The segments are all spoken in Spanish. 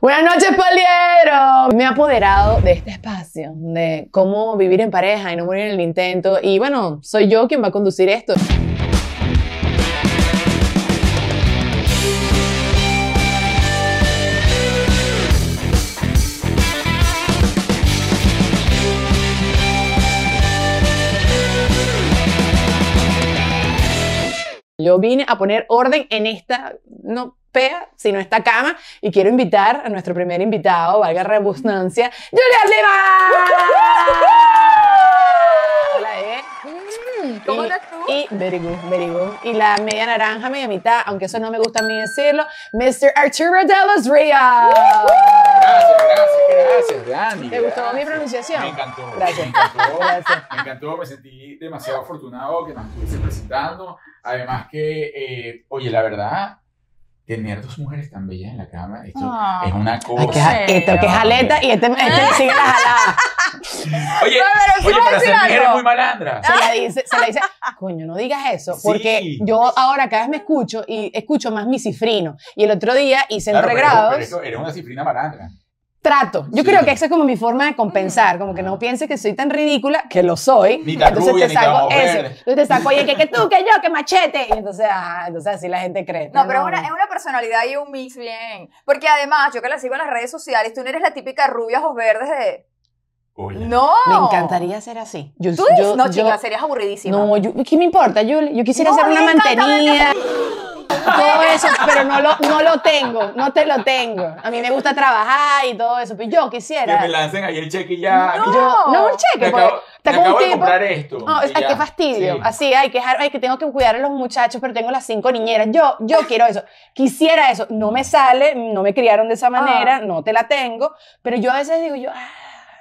Buenas noches, Poliero. Me he apoderado de este espacio, de cómo vivir en pareja y no morir en el intento. Y bueno, soy yo quien va a conducir esto. Yo vine a poner orden en esta, no pea, sino esta cama, y quiero invitar a nuestro primer invitado, valga la redundancia, Julián Lima. Hola, eh. ¿Cómo Y- estás tú? Y, very good, very good. Y la media naranja, media mitad, aunque eso no me gusta a mí decirlo, Mr. Arturo de los Ríos. Gracias, gracias, gracias, Dani. ¿Te gustó mi pronunciación? Me encantó. Gracias. Me encantó. Gracias. Me encantó, me sentí demasiado afortunado que nos estuviese presentando. Además que, eh, oye, la verdad, tener dos mujeres tan bellas en la cama, esto Ah. es una cosa. Ay, que, ja- esto que es jaleta y este, este sigue la jalada. Oye, No, oye, para ser mujer es muy malandra. Se la dice, se la dice, coño, no digas eso, Sí. porque yo ahora cada vez me escucho y escucho más mi cifrino. Y el otro día hice Claro, entre pero- grados, pero eso, eres una cifrina malandra. Trato. Yo Sí. creo que esa es como mi forma de compensar, como que no piense que soy tan ridícula, que lo soy. Ni tan entonces rubia, te saco eso. Entonces te saco, oye, que, que tú, que yo, que machete. Y entonces, ah, entonces así la gente cree. No, pero es una, es una personalidad y un mix bien. Porque además, yo que la sigo en las redes sociales, tú no eres la típica rubia ojos verdes de. Oye. No. Me encantaría ser así. Yo, Tú yo- no, yo- chica, serías aburridísima. No, yo, ¿qué me importa? Yo, yo quisiera No, ser una mantenida. Todo eso, pero no lo, no lo tengo, no te lo tengo. A mí me gusta trabajar y todo eso, pero yo Que quisiera. me lancen ahí el cheque y ya. No. Yo, no, un cheque, me porque acabo, está me acabo de tipo. comprar esto. No, es, y ay, ya. qué fastidio. Sí. Así, ay que, ay, que tengo que cuidar a los muchachos, pero tengo las cinco niñeras. Yo, yo quiero eso. Quisiera eso. No me sale, no me criaron de esa manera, no te la tengo, pero yo a veces digo, yo, ah,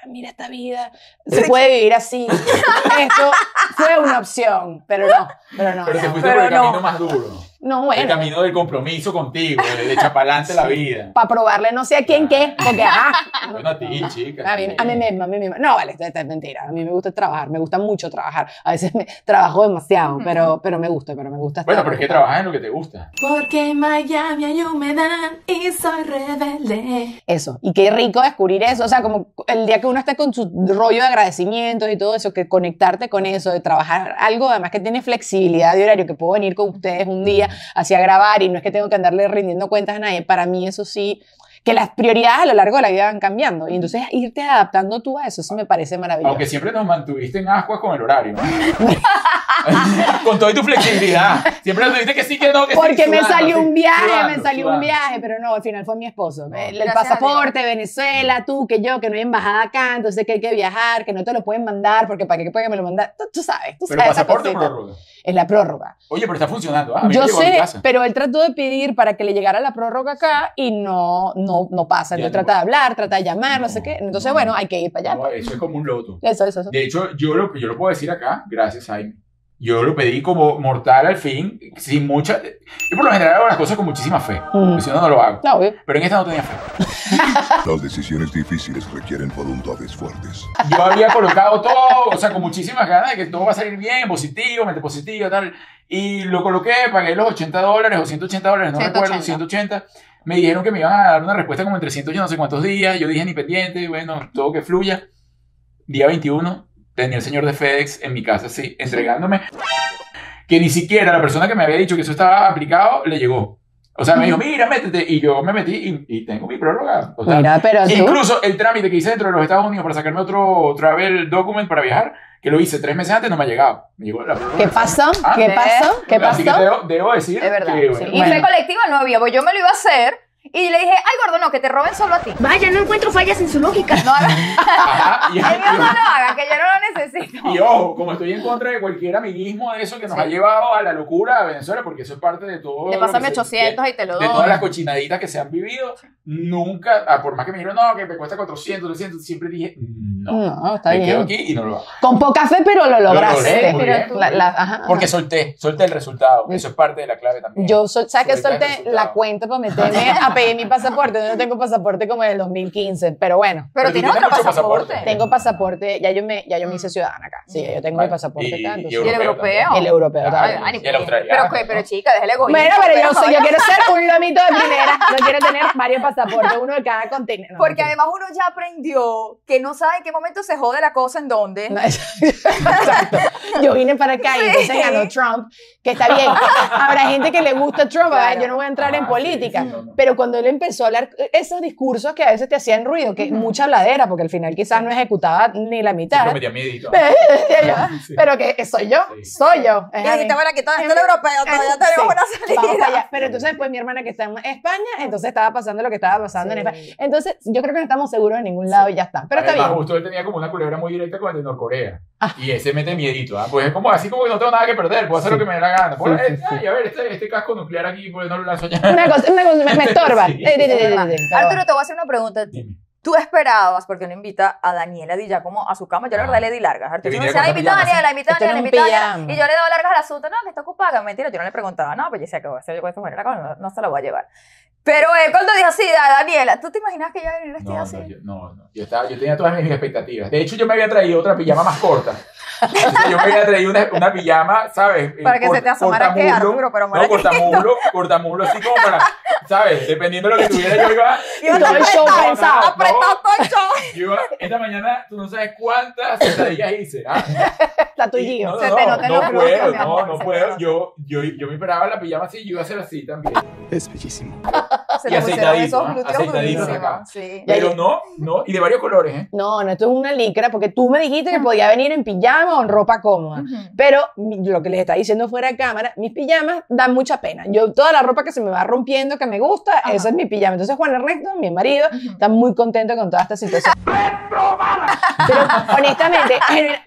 mira esta vida, se puede vivir así. Esto fue una opción, pero no, pero no. Pero te no. fuiste Pero por el no. camino más duro. No, El bueno. camino del compromiso contigo, de, de echar la vida. Para probarle no sé a quién qué, porque ajá. Bueno, a ti, chica. A mí, a mí misma, a mí misma. No, vale, esto, es mentira. A mí me gusta trabajar, me gusta mucho trabajar. A veces me trabajo demasiado, pero, pero me gusta, pero me gusta estar Bueno, pero es que trabajas en lo que te gusta. Porque en Miami hay humedad y soy rebelde. Eso, y qué rico descubrir eso, o sea, como el día que uno está con su rollo de agradecimientos y todo eso, que conectarte con eso, de trabajar algo además que tiene flexibilidad de horario, que puedo venir con ustedes un día hacia grabar y no es que tengo que andarle rindiendo cuentas a nadie, para mí eso sí, que las prioridades a lo largo de la vida van cambiando y entonces irte adaptando tú a eso, eso me parece maravilloso. Aunque siempre nos mantuviste en ascuas con el horario. ¿no? con toda tu flexibilidad. Siempre nos dijiste que sí, que no, que sí. Porque me sudando, salió un viaje, sudando, me salió un sudando. viaje, pero no, al final fue mi esposo. El, el a pasaporte, Venezuela, tú, que yo, que no hay embajada acá, entonces que hay que viajar, que no te lo pueden mandar, porque para qué pueden me lo mandar. Tú, tú sabes, tú Pero sabes. esa pasaporte prórroga. Es la prórroga. Oye, pero está funcionando. ¿ah? A mí Yo me a sé, casa. pero él trató de pedir para que le llegara la prórroga acá y no, no, no pasa. Entonces trata de hablar, trata de llamar, no, sé qué. Entonces, no. bueno, hay que ir para allá. No, eso es como un loto. Eso, eso, eso. De hecho, yo lo, yo lo puedo decir acá, gracias, Jaime. Yo lo pedí como mortal al fin, sin mucha... Yo por lo general hago las cosas con muchísima fe. Mm. Si no, no lo hago. No, obvio. Pero en esta no tenía fe. Las decisiones difíciles requieren voluntades fuertes. Yo había colocado todo, o sea, con muchísimas ganas de que todo va a salir bien, positivo, mente positiva, tal. Y lo coloqué, pagué los 80 dólares o 180 dólares, no 180. recuerdo, 180. Me dijeron que me iban a dar una respuesta como en 300 yo no sé cuántos días. Yo dije ni pendiente, bueno, todo que fluya. Día 21, tenía el señor de FedEx en mi casa, sí, entregándome. Que ni siquiera la persona que me había dicho que eso estaba aplicado le llegó. O sea, me dijo, mira, métete. Y yo me metí y, y tengo mi prórroga. O sea, Mira, pero tú. Incluso el trámite que hice dentro de los Estados Unidos para sacarme otro travel document para viajar, que lo hice tres meses antes, no me ha llegado. Me llegó la ¿Qué pasó? Ah, ¿Qué pasó? ¿Qué Así que pasó? debo, debo decir Es verdad. que, sí. bueno, Y Bueno. fue colectiva no había, pues yo me lo iba a hacer y le dije, ay gordo, no, que te roben solo a ti. Vaya, no encuentro fallas en su lógica. No hagas, ajá, y, el mío no lo haga, que yo no lo necesito. y ojo, como estoy en contra de cualquier amiguismo de eso que nos Sí. ha llevado a la locura a Venezuela, porque eso es parte de todo. Le lo pásame que se- 800 y te lo de doy. todas las cochinaditas que se han vivido, nunca, ah, por más que me dijeron, no, que me cuesta 400, 300, siempre dije, no. No, está me quedo bien. aquí y no lo hago. Con poca fe, pero lo lograste. logré, muy Pero bien. tú- La- la- ajá, ajá. Porque solté, solté el resultado. Eso es parte de la clave también. Yo, sol- ¿sabes que solté la cuenta para meterme a pedir mi pasaporte? Donde no tengo pasaporte como en el 2015, pero bueno. Pero tienes tienes otro pasaporte. pasaporte. Tengo pasaporte, ya yo me, ya yo me hice Mm. ciudadana acá. Sí, yo tengo Vale. mi pasaporte Y- acá. y entonces- ¿Y el europeo? también. el europeo también. Ay, y el australiano. Pero, que- pero chica, déjale egoísmo. Bueno, pero yo, soy- yo quiero ser un lomito de primera. No quiero tener varios pasaportes, uno de cada contenedor. No, Porque mentira. además uno ya aprendió que no sabe en qué momento se jode la cosa en dónde. No, Exacto. Yo vine para acá y entonces ganó Trump, que está bien. Habrá gente que le gusta Trump, Claro. yo no voy a entrar en Ah, política. sí, no, no. Pero cuando él empezó a hablar esos discursos que a veces te hacían ruido, que Ujú. mucha habladera, porque al final quizás no ejecutaba ni la mitad. pero metía miedito. Pero que soy yo, Sí. soy yo. Y dijiste, bueno, aquí todo esto es europeo, todavía Sí. tenemos una Vamos para allá. salida. Pero entonces después mi hermana que está en España, entonces estaba pasando lo que estaba pasando en Sí. España. Entonces yo creo que no estamos seguros de ningún lado y ya está. Pero está Además, bien. justo él tenía como una culebra muy directa con el de Norcorea. Ah. Y ese mete miedito, ¿ah? Pues es como así como que no tengo nada que perder, puedo hacer lo que me dé la gana. Pues, Sí, sí, eh, sí. ay, a ver, este, este casco nuclear aquí, pues no lo lanzo ya. Una cosa, una cosa, me, me estorba. Sí. Eh, de- pero- Arturo, te voy a hacer una pregunta. Dime. ¿Tú esperabas, porque no invita a Daniela Di Giacomo a su cama? Yo la verdad le di largas. Arturo me decía, con "Ay, una invita a Daniela, invita a Esto Daniela, invita a Daniela. Y yo le daba largas al asunto. No, que está ocupada. Mentira, yo no le preguntaba. No, pues yo decía que voy a hacer yo con esta mujer, no, no se la voy a llevar. Pero él cuando dijo así, "Da- Daniela, ¿tú te imaginas que ella iba a venir vestida No, así? no, yo, no, no. Yo, estaba, yo tenía todas mis expectativas. De hecho, yo me había traído otra pijama más corta. Yo me había traído una, una pijama, ¿sabes? Eh, Para que se te asomara que. Arturo, pero No, moradito. cortamuslo, cortamuslo así como para, ¿sabes? Dependiendo de lo que tuviera, yo iba... Iba todo el show pensado. apretado todo el show. Yo iba, esta mañana, tú no sabes cuántas sentadillas hice. ¿ah? Está tu Gio. No, Se no, te no, nota en no los glúteos, puedo, no, no puedo. Yo, yo, yo me esperaba la pijama así y yo iba a hacer así también. Es bellísimo. Se Y aceitadito, esos glúteos Aceitadito acá. sí. Pero no, no, y de varios colores, ¿eh? No, no, esto es una licra porque tú me dijiste que podía venir en pijama o en ropa cómoda. Pero lo que les está diciendo fuera de cámara, mis pijamas dan mucha pena. Yo, toda la ropa que se me va rompiendo, que me gusta, Ajá. esa es mi pijama. Entonces, Juan Ernesto, mi marido, Ujú. está muy contento con toda esta situación. Pero honestamente,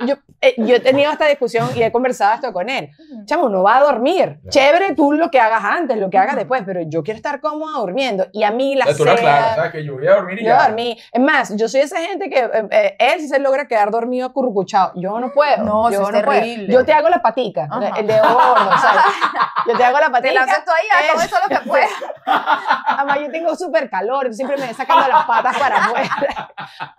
yo, eh, yo he tenido esta discusión y he conversado esto con él. Chamo, no va a dormir. Claro. Chévere tú lo que hagas antes, lo que hagas después, pero yo quiero estar cómoda durmiendo. Y a mí la O sea, tú seda- clara, ¿sabes? Que yo voy a dormir y yo ya. dormí. Es más, yo soy esa gente que eh, eh, él sí se logra quedar dormido acurrucuchado. Yo no puedo. No, yo eso es puedo. terrible. Yo te hago la patica, Ajá. el dedo gordo, ¿sabes? Yo te hago la Te patica. lanzas tú ahí a todo Es- eso lo que puedas. Además, yo tengo súper calor, yo siempre me sacando las patas para afuera.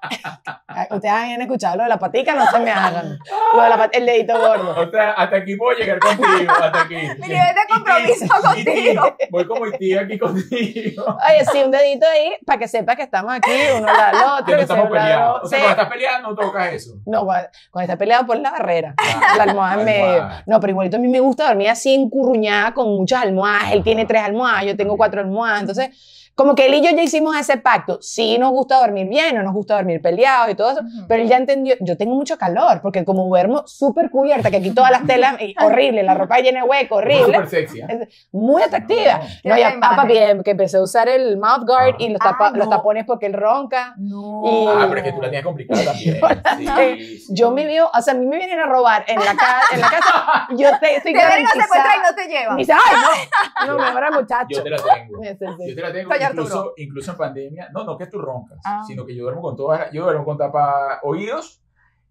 Ustedes han escuchado lo de la patica, no se me hagan. Lo de la pat- el dedito gordo. O sea, hasta aquí puedo llegar contigo, hasta aquí. Mi nivel de compromiso Y ti, contigo. Voy como Iti aquí contigo. Oye, sí, un dedito ahí para que sepa que estamos aquí, uno al otro. Que no estamos peleados. O sea, Sí. cuando estás peleando, no tocas eso. No, cuando, cuando está peleado por la barrera. Ah, La almohada en medio. No, pero igualito a mí me gusta dormir así encurruñada con muchas almohadas. Él tiene tres almohadas, yo tengo cuatro almohadas. Entonces, como que él y yo ya hicimos ese pacto. Sí nos gusta dormir bien, no nos gusta dormir peleados y todo eso. Ujú. Pero él ya entendió, yo tengo mucho calor, porque como duermo súper cubierta, que aquí todas las telas, y horrible, la ropa llena de hueco, Es horrible, súper sexy. ¿eh? muy atractiva. No, No, Qué ya, papá, bien, que empecé a usar el mouth guard y los, tapa- Ah, los no. tapones porque él ronca. No. Y- Ah, pero es que tú la tienes complicada también. Sí, sí. Yo me veo, o sea, a mí me vienen a robar en la, ca- en la casa, yo te, estoy Te ven a secuestrar y garantizada. no te llevan. Dice, ay, no, no, mejor al muchacho. Yo te la tengo. Sí, sí, sí. Yo te la tengo Incluso, Arturo. incluso en pandemia. No, no que tú roncas, Ah. sino que yo duermo con todas, yo duermo con tapa oídos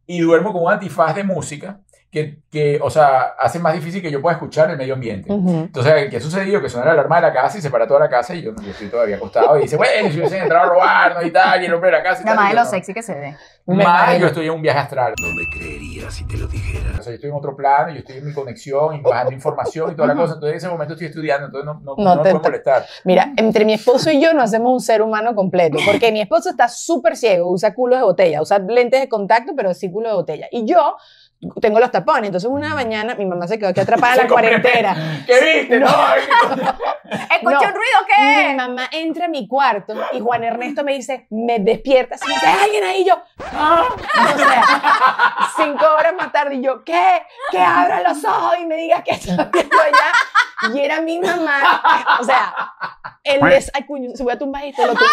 y duermo con un antifaz de música que, que, o sea, hace más difícil que yo pueda escuchar el medio ambiente. Ujú. Entonces, ¿qué ha sucedido? Que suena la alarma de la casa y se para toda la casa y yo, yo estoy todavía acostado y dice, bueno, si hubiesen entrado a robarnos y tal, y el hombre de la casa y Nada más de lo no. sexy que se ve. Más yo estoy en un viaje astral. No me creería si te lo dijera. O sea, yo estoy en otro plano, yo estoy en mi conexión y bajando información y toda la cosa. Entonces, en ese momento estoy estudiando, entonces no, no, No no, te- me puedo molestar. Mira, entre mi esposo y yo no hacemos un ser humano completo, porque mi esposo está súper ciego, usa culos de botella, usa lentes de contacto, pero sí culo de botella. Y yo tengo los tapones, entonces una mañana mi mamá se quedó aquí atrapada en Se la cuarentena. ¿Qué viste? No, es que- Escucha No. un ruido, Mi ¿qué? mamá entra a mi cuarto y Juan Ernesto me dice, me despierta, y me dice, "¿Hay alguien ahí, y yo, "Ah". o sea, cinco horas más tarde, y yo, ¿qué? Que abra los ojos y me diga que estoy allá. Y era mi mamá, o sea, el des, ay, cuño, se voy a tumbar esto, lo tumbé.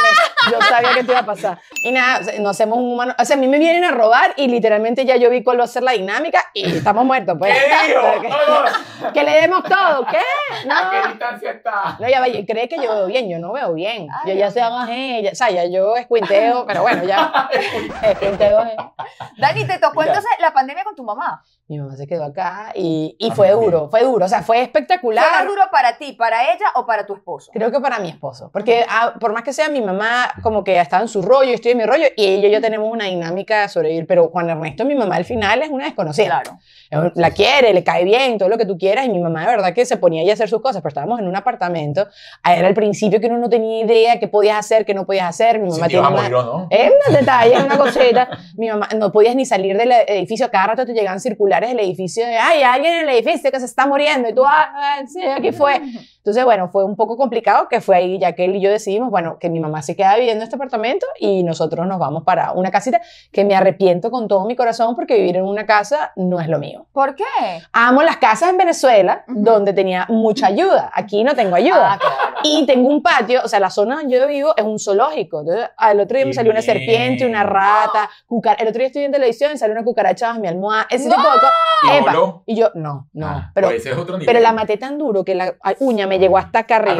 Yo sabía que te iba a pasar. Y nada, no hacemos un humano, o sea, a mí me vienen a robar y literalmente ya yo vi cuál va a ser la dinámica. Dinámica y estamos muertos, pues. ¿Qué dijo? que, No, no. que le demos todo, ¿qué? ¿A qué No. distancia está? No, ya va, y cree que yo veo bien, yo no veo bien. Ay, yo ya se bajé, ya, o sea, ya yo escuinteo, pero bueno, ya escuinteo. eh. Dani, ¿te tocó entonces la pandemia con tu mamá? Mi mamá se quedó acá y, y fue duro, fue duro, o sea, fue ¿Fue espectacular. más duro para ti, para ella o para tu esposo? Creo que para mi esposo, porque ah, por más que sea mi mamá, como que estaba en su rollo, yo estoy en mi rollo, y ella y yo tenemos una dinámica de sobrevivir, pero Juan Ernesto, mi mamá al final es una desconocida. Claro. La quiere, le cae bien, todo lo que tú quieras, y mi mamá de verdad que se ponía ahí a hacer sus cosas, pero estábamos en un apartamento, era al principio que uno no tenía idea qué podías hacer, qué no podías hacer, mi mamá te tiene una... no. Es un detalle, una cosita. Mi mamá, no podías ni salir del edificio. Cada rato te llegaban circulares del edificio de, ay, alguien en el edificio que se está muriendo. Y tú, ah, sí, aquí fue. Entonces, bueno, fue un poco complicado que fue ahí, ya que él y yo decidimos, bueno, que mi mamá se queda viviendo en este apartamento y nosotros nos vamos para una casita que me arrepiento con todo mi corazón porque vivir en una casa no es lo mío. ¿Por qué? Amo las casas en Venezuela Ujú. donde tenía mucha ayuda. Aquí no tengo ayuda. Ah, claro. Y tengo un patio, o sea, la zona donde yo vivo es un zoológico. Entonces, al otro día me salió una serpiente, una rata, cucar el otro día estoy viendo televisión y salió una cucaracha bajo mi almohada, ese tipo de cosas. ¿Y yo, no, no, Ah, pero, pues ese es otro nivel. pero la maté tan duro que la uña me llegó hasta acá arriba.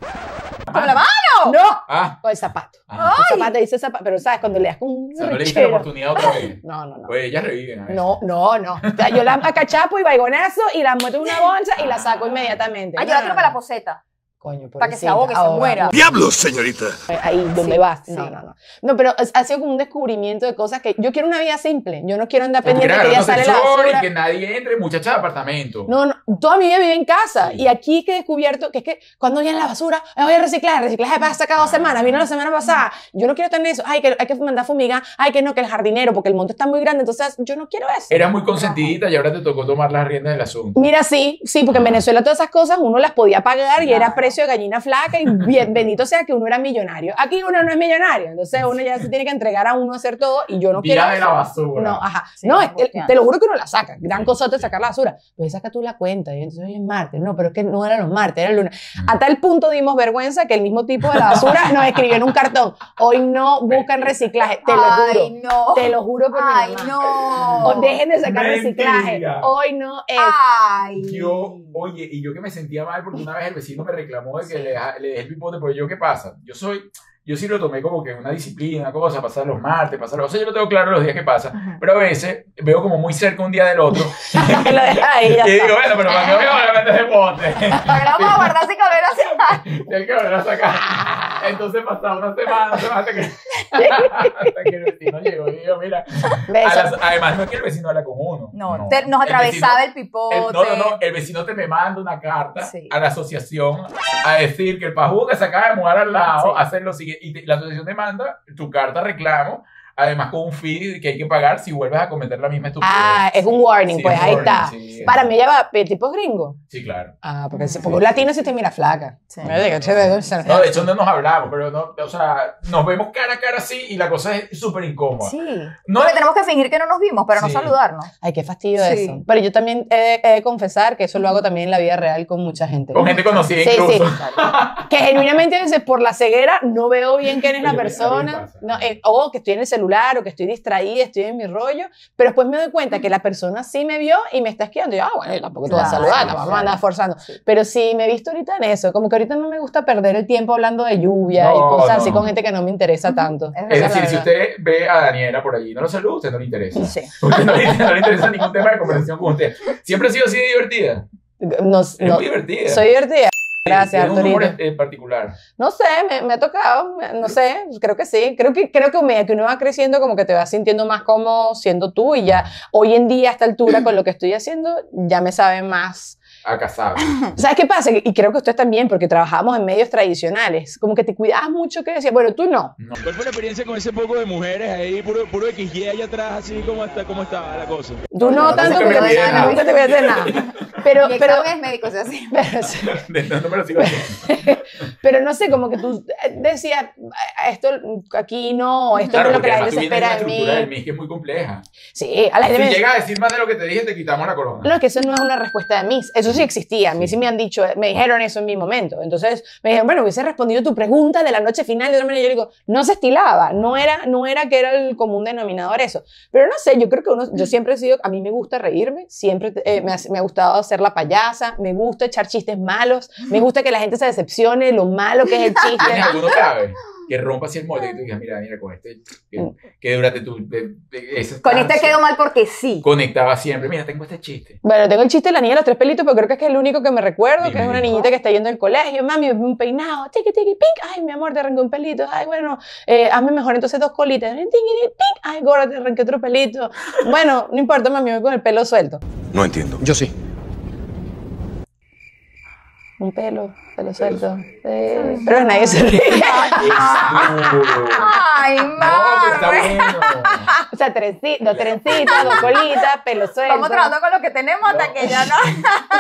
¿Con la mano? ¡No! Ah, Con el zapato. ah. El zapato, dice zapato, pero sabes, cuando le das con un O sea, no le diste la rechero. oportunidad otra vez. No, no, no. Pues ellas reviven a veces. No, no, no. O sea, yo la acachapo y baigonazo y la meto en una bolsa y la saco inmediatamente. No, yo la no, tiro para la no. poseta. Coño, Para que se ahogue, se ahoga. muera. ¡Diablos, señorita! ahí donde Sí, vas. sí. No, no, no. No, pero es- ha sido como un descubrimiento de cosas que yo quiero una vida simple. Yo no quiero andar Porque pendiente que ya sale la basura. y que nadie entre, muchacha de apartamento. No, no, toda mi vida viví en casa Sí. y aquí que he descubierto que es que cuando viene la basura, "Ay, voy a reciclar, reciclaje pasa cada dos semanas, vino la semana pasada, yo no quiero tener eso, ay, que hay que mandar fumigar, ay, que no, que el jardinero, porque el monte está muy grande, entonces yo no quiero eso. Era muy consentidita y ahora te tocó tomar las riendas del asunto. Mira, sí, sí, porque en Venezuela todas esas cosas uno las podía pagar y era Claro. Precio de gallina flaca y bien, bendito sea que uno era millonario. Aquí uno no es millonario, entonces uno ya se tiene que entregar a uno a hacer todo y yo no quiero Tira de eso. la basura. No, ajá. Sí, no, es te lo juro que uno la saca. Gran cosota sacar la basura. Pero saca tú la cuenta. Y entonces hoy es martes. No, pero es que no eran los martes, era el lunes. Mm. A tal punto dimos vergüenza que el mismo tipo de la basura nos escribió en un cartón. Hoy no buscan reciclaje. Te lo Ay, juro. no. Te lo juro por Ay, mi mamá. no. O dejen de sacar Mentira. reciclaje. Hoy no es. Ay. Yo, oye, y yo que me sentía mal porque una vez el vecino me reclamó de que le, le dejé el pipote, pero yo, ¿qué pasa? Yo soy, yo sí lo tomé como que una disciplina, una cosa, pasar los martes, pasar los... O sea, yo lo tengo claro los días que pasa, Ujú. pero a veces veo como muy cerca un día del otro lo ahí. y digo, bueno, pero ¿para qué voy a meter ese qué la vamos a guardar sin volver a hacer? Hay que volver a sacar. Entonces pasaba una semana, una semana hasta que, hasta que el vecino llegó y dijo, mira, las- además no es que el vecino habla con uno. No, te- nos El atravesaba vecino- el pipote. El- no, no, no, el vecino te me manda una carta Sí. a la asociación a decir que el pajugo que se acaba de mudar al lado Sí. hace lo siguiente y te- la asociación te manda tu carta reclamo, además con un fee que hay que pagar si vuelves a cometer la misma estupidez. Ah, es un warning, Sí, pues es ahí warning, está. sí. Para mí ya va, pero tipo gringo. Sí, claro. Ah, porque, si- Mm. porque un latino sí te mira flaca. Sí. No, de hecho no nos hablamos, pero no, o sea, nos vemos cara a cara así y la cosa es súper incómoda. Sí. No, Porque tenemos que fingir que no nos vimos, pero no Sí. saludarnos. Ay, qué fastidio Sí. eso. Pero yo también he de, he de confesar que eso lo hago también en la vida real con mucha gente. con gente conocida Sí, incluso. sí. Que genuinamente a veces por la ceguera no veo bien quién es la persona. No, eh, o que estoy en el celular o que estoy distraída, estoy en mi rollo. Pero después me doy cuenta que la persona sí me vio y me está esquiando. Y yo, ah, bueno, tampoco te voy a saludar, sí, vamos a claro. andar forzando. Sí. Pero sí, me he visto ahorita en eso. Como que ahorita no me gusta perder el tiempo hablando de lluvia y No, cosas así no. con gente que no me interesa tanto. Es Es decir, si usted ve a Daniela por allí, no lo saluda, usted no le interesa. Sí. Porque no le, no le interesa ningún tema de conversación con usted. Siempre ha sido así de divertida. No, Es no, muy divertida. soy divertida. Gracias, Tiene un humor en particular. No sé, me, me ha tocado, no sé, creo que sí. Creo que, creo que a medida que uno va creciendo, como que te vas sintiendo más cómodo siendo tú y ya hoy en día, a esta altura, con lo que estoy haciendo, ya me sabe más. A casado. ¿Sabes qué pasa? Y creo que ustedes también, porque trabajamos en medios tradicionales, como que te cuidabas mucho que decías, bueno, tú no. No. ¿Cuál fue la experiencia con ese poco de mujeres ahí, puro, puro XY allá atrás, así como, está, cómo estaba la cosa? Tú no, no, tanto porque de nada. nunca te hacer nada. Pero, Mi pero, es médico, o sea, sí. pero. De- no, no me lo sigo haciendo. pero no sé, como que tú decías, esto aquí no, esto Claro, no es lo que la gente se de espera de estructura del mí. Que es muy compleja. Sí, a la Si gente me- llega a decir más de lo que te dije, te quitamos la corona. No, es que eso no es una respuesta de mí. Eso sí existía, a mí sí me han dicho, me dijeron eso en mi momento. Entonces me dijeron, bueno, hubiese respondido tu pregunta de la noche final de otra manera. Yo digo, no se estilaba, no era, no era que era el común denominador eso. Pero no sé, yo creo que uno, yo siempre he sido, a mí me gusta reírme, siempre eh, me, ha, me ha gustado hacer la payasa, me gusta echar chistes malos, me gusta que la gente se decepcione de lo malo que es el chiste. ¿Tienes alguno? Que rompa así el molde y tú digas, mira, mira, con este, que, que durante tu... de- de- esa Con este quedó mal porque sí. Conectaba siempre. Mira, tengo este chiste. Bueno, tengo el chiste de la niña de los tres pelitos, pero creo que es que es el único que me recuerdo, que es una niñita que está yendo al colegio, mami, un peinado, tiqui, tiqui, pink, ay, mi amor, te arranqué un pelito, ay, bueno, eh, hazme mejor entonces dos colitas, tiqui, tiqui, pink, ay, gorda, te arranqué otro pelito. Bueno, no importa, mami, voy con el pelo suelto. No entiendo. Yo sí. Un pelo, pelo suelto. Eh, pero nadie se ríe. Ay, No, madre. O sea, trenci- dos trencitas, dos colitas, pelo suelto. Estamos trabajando con lo que tenemos hasta No. que ya no.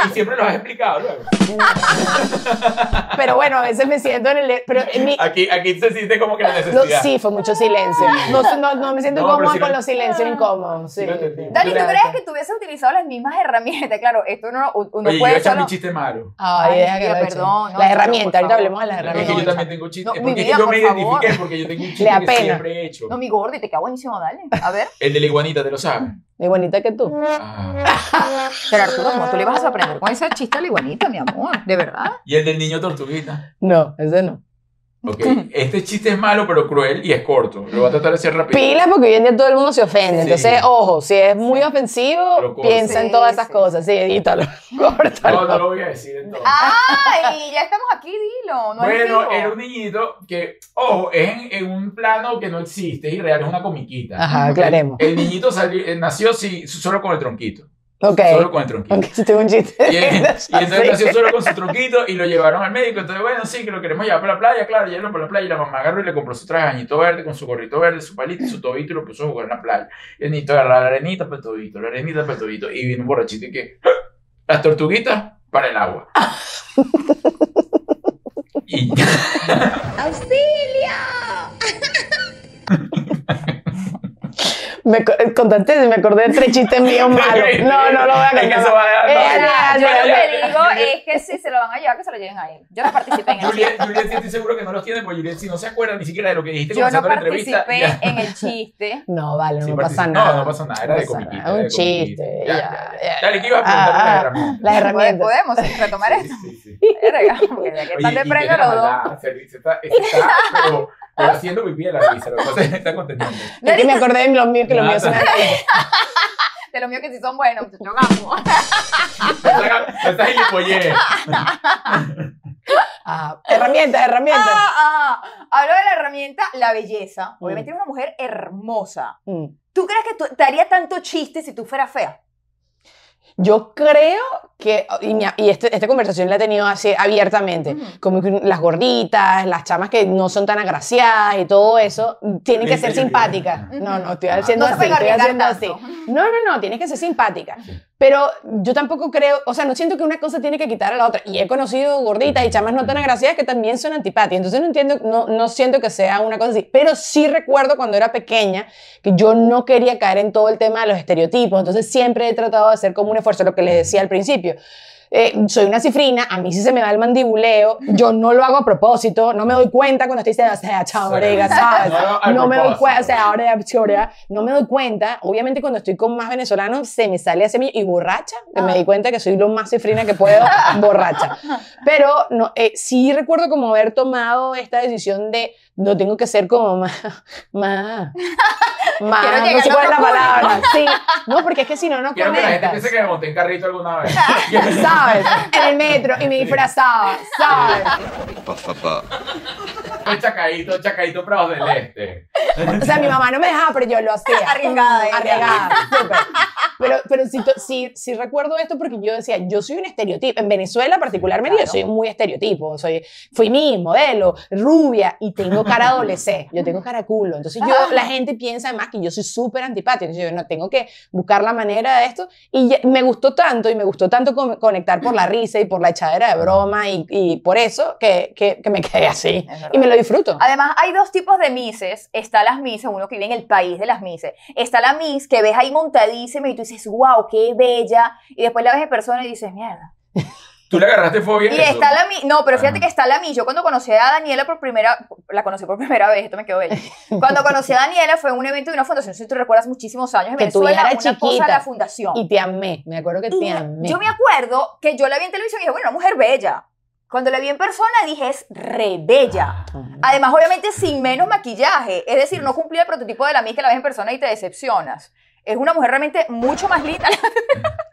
Y siempre lo has explicado luego. Pero bueno, a veces me siento en el... Pero en mi, Aquí, aquí se siente como que la no, necesidad. sí, fue mucho silencio. No, no, no me siento No, pero cómoda sí con lo- los silencios incómodos. Sí. Sí lo. Dani, ¿tú crees que tú hubieses utilizado las mismas herramientas? Claro, esto uno, uno Oye, yo puede voy a echar solo... mi chiste malo. Ay, Ay, deja que lo perdón, no, Las herramientas, ahorita hablemos de las Es que herramientas. yo también tengo chistes. No, porque mi es que vida, yo por me favor. identifiqué porque yo tengo un Le chiste que pena. siempre he hecho. No, mi gordo, y te queda buenísimo, dale. A ver. El de la iguanita, ¿te lo sabes? Muy bonita que tú. Ah. Pero Arturo, ¿cómo tú le vas a sorprender con ese chiste a la iguanita, mi amor? ¿De verdad? Y el del niño tortuguita. No, ese no. Ok, este chiste es malo pero cruel y es corto. Lo voy a tratar de hacer rápido. Pila porque hoy en día todo el mundo se ofende. Sí. Entonces, ojo, si es muy ofensivo, piensa en Sí, todas esas sí. cosas. Sí, edítalo, córtalo. No, no lo voy a decir entonces. ¡Ay! Ya estamos aquí, dilo. No bueno, era un niñito que, ojo, es en, en un plano que no existe, es irreal, es una comiquita. Ajá, aclaremos. El niñito salió- eh, nació sí, solo con el tronquito. Ok. Solo con el tronquito. Aunque tengo un chiste. Y, y entonces nació solo con su tronquito y lo llevaron al médico. Entonces, bueno, sí, que lo queremos llevar para la playa, claro, llévenlo para la playa. Y la mamá agarró y le compró su trajecito verde con su gorrito verde, su palito y su tobito y lo puso a jugar en la playa. Y el niñito agarró la arenita para el tobito, la arenita para el tobito. Y vino un borrachito y que, ¡Ah! las tortuguitas para el agua. y Me co- contaste, me acordé de tres chistes míos malos. No, no lo voy a Es que contar. eso va a dar- Eh, no, Yo lo que digo es que si se lo van a llevar, que se lo lleven a él. Yo no participé en el Juliet, chiste. Juliet, sí estoy seguro que no los tiene, porque Juliet, si no se acuerda ni siquiera de lo que dijiste Yo no la entrevista. en el chiste. No, vale, no Sí, pasa participó. nada. No, no pasa nada, era de pasa comiquita. Un de chiste. Ya, Ya, ya. Dale, ¿qué ibas a preguntar de las Ah, herramientas? Las herramientas. Podemos retomar Sí, esto. sí, sí. Verga, porque ya que están de premio los dos. se, se se está pero, pero haciendo pipí en la risa, lo que pasa es que está conteniendo. Es que me acordé de los míos, que los míos son. De los míos que sí son buenos, muchachos, vamos. Estás- gilipollez. Ah, herramientas, herramientas. Ah, ah. Hablo de la herramienta la belleza. Obviamente eres una mujer hermosa. Mm. ¿Tú crees que tú- te haría tanto chiste si tú fueras fea? Yo creo que, y, mi- y este- esta conversación la he tenido así abiertamente, como las gorditas, las chamas que no son tan agraciadas y todo eso, tienen que ser simpáticas. No, no, estoy haciendo No así, estoy haciendo así. No, no, no, tienes que ser simpática. Pero yo tampoco creo, o sea, no siento que una cosa tiene que quitar a la otra. Y he conocido gorditas y chamas no tan agraciadas que también son antipáticas. Entonces no entiendo, no, no siento que sea una cosa así. Pero sí recuerdo cuando era pequeña que yo no quería caer en todo el tema de los estereotipos. Entonces siempre he tratado de hacer como un esfuerzo, lo que les decía al principio. Eh, soy una cifrina, a mí sí se me va el mandibuleo, yo no lo hago a propósito, no me doy cuenta cuando estoy diciendo, o sea, ¿sabes? No, No me doy cuenta, o sea, ahora, ahora, no me doy cuenta. Obviamente, cuando estoy con más venezolanos, se me sale ese y borracha, que me Ah. di cuenta que soy lo más cifrina que puedo, borracha. Pero no, eh, sí recuerdo como haber tomado esta decisión de no tengo que ser como más, más, más, Quiero no sé cuál es la palabra. Sí, no, porque es que si no, no Quiero que la gente conectas. piense que me monté en carrito alguna vez. ¿Sabes? En el metro y me disfrazaba, ¿sabes? Pa, pa, pa. Un chacadito, chacadito Prados del Este. O sea, mi mamá no me dejaba, pero yo lo hacía. Arriesgada. Arriesgada, súper. Pero, pero sí, sí, sí recuerdo esto porque yo decía, yo soy un estereotipo. En Venezuela, particularmente, Claro. yo soy muy estereotipo. Soy, fui mi modelo, rubia, y tengo cara adolescente. Yo tengo cara culo. Entonces, yo, la gente piensa además que yo soy súper antipática. Entonces, yo no tengo que buscar la manera de esto. Y me gustó tanto, y me gustó tanto con- conectar por la risa y por la echadera de broma, y, y por eso que, que, que me quedé así. Y me lo disfruto. Además, hay dos tipos de mises. Está las mises, uno que vive en el país de las mises. Está la mis que ves ahí montadísima y tú dices, wow, qué bella. Y después la ves en persona y dices, mierda, Tú le agarraste fobia. a Y eso. está la mi, no, pero fíjate Ajá. que está la mi. Yo cuando conocí a Daniela por primera, la conocí por primera vez, esto me quedó bello. Cuando conocí a Daniela fue en un evento de una fundación, no sé si tú recuerdas muchísimos años en Que tu Venezuela, hija era una cosa de chiquita. la fundación. Y te amé, me acuerdo que Y te amé. yo me acuerdo que yo la vi en televisión y dije, bueno, una mujer bella. Cuando la vi en persona dije, es re bella. Además, obviamente, sin menos maquillaje. Es decir, no cumplía el prototipo de la mí que la ves en persona y te decepcionas. Es una mujer realmente mucho más linda.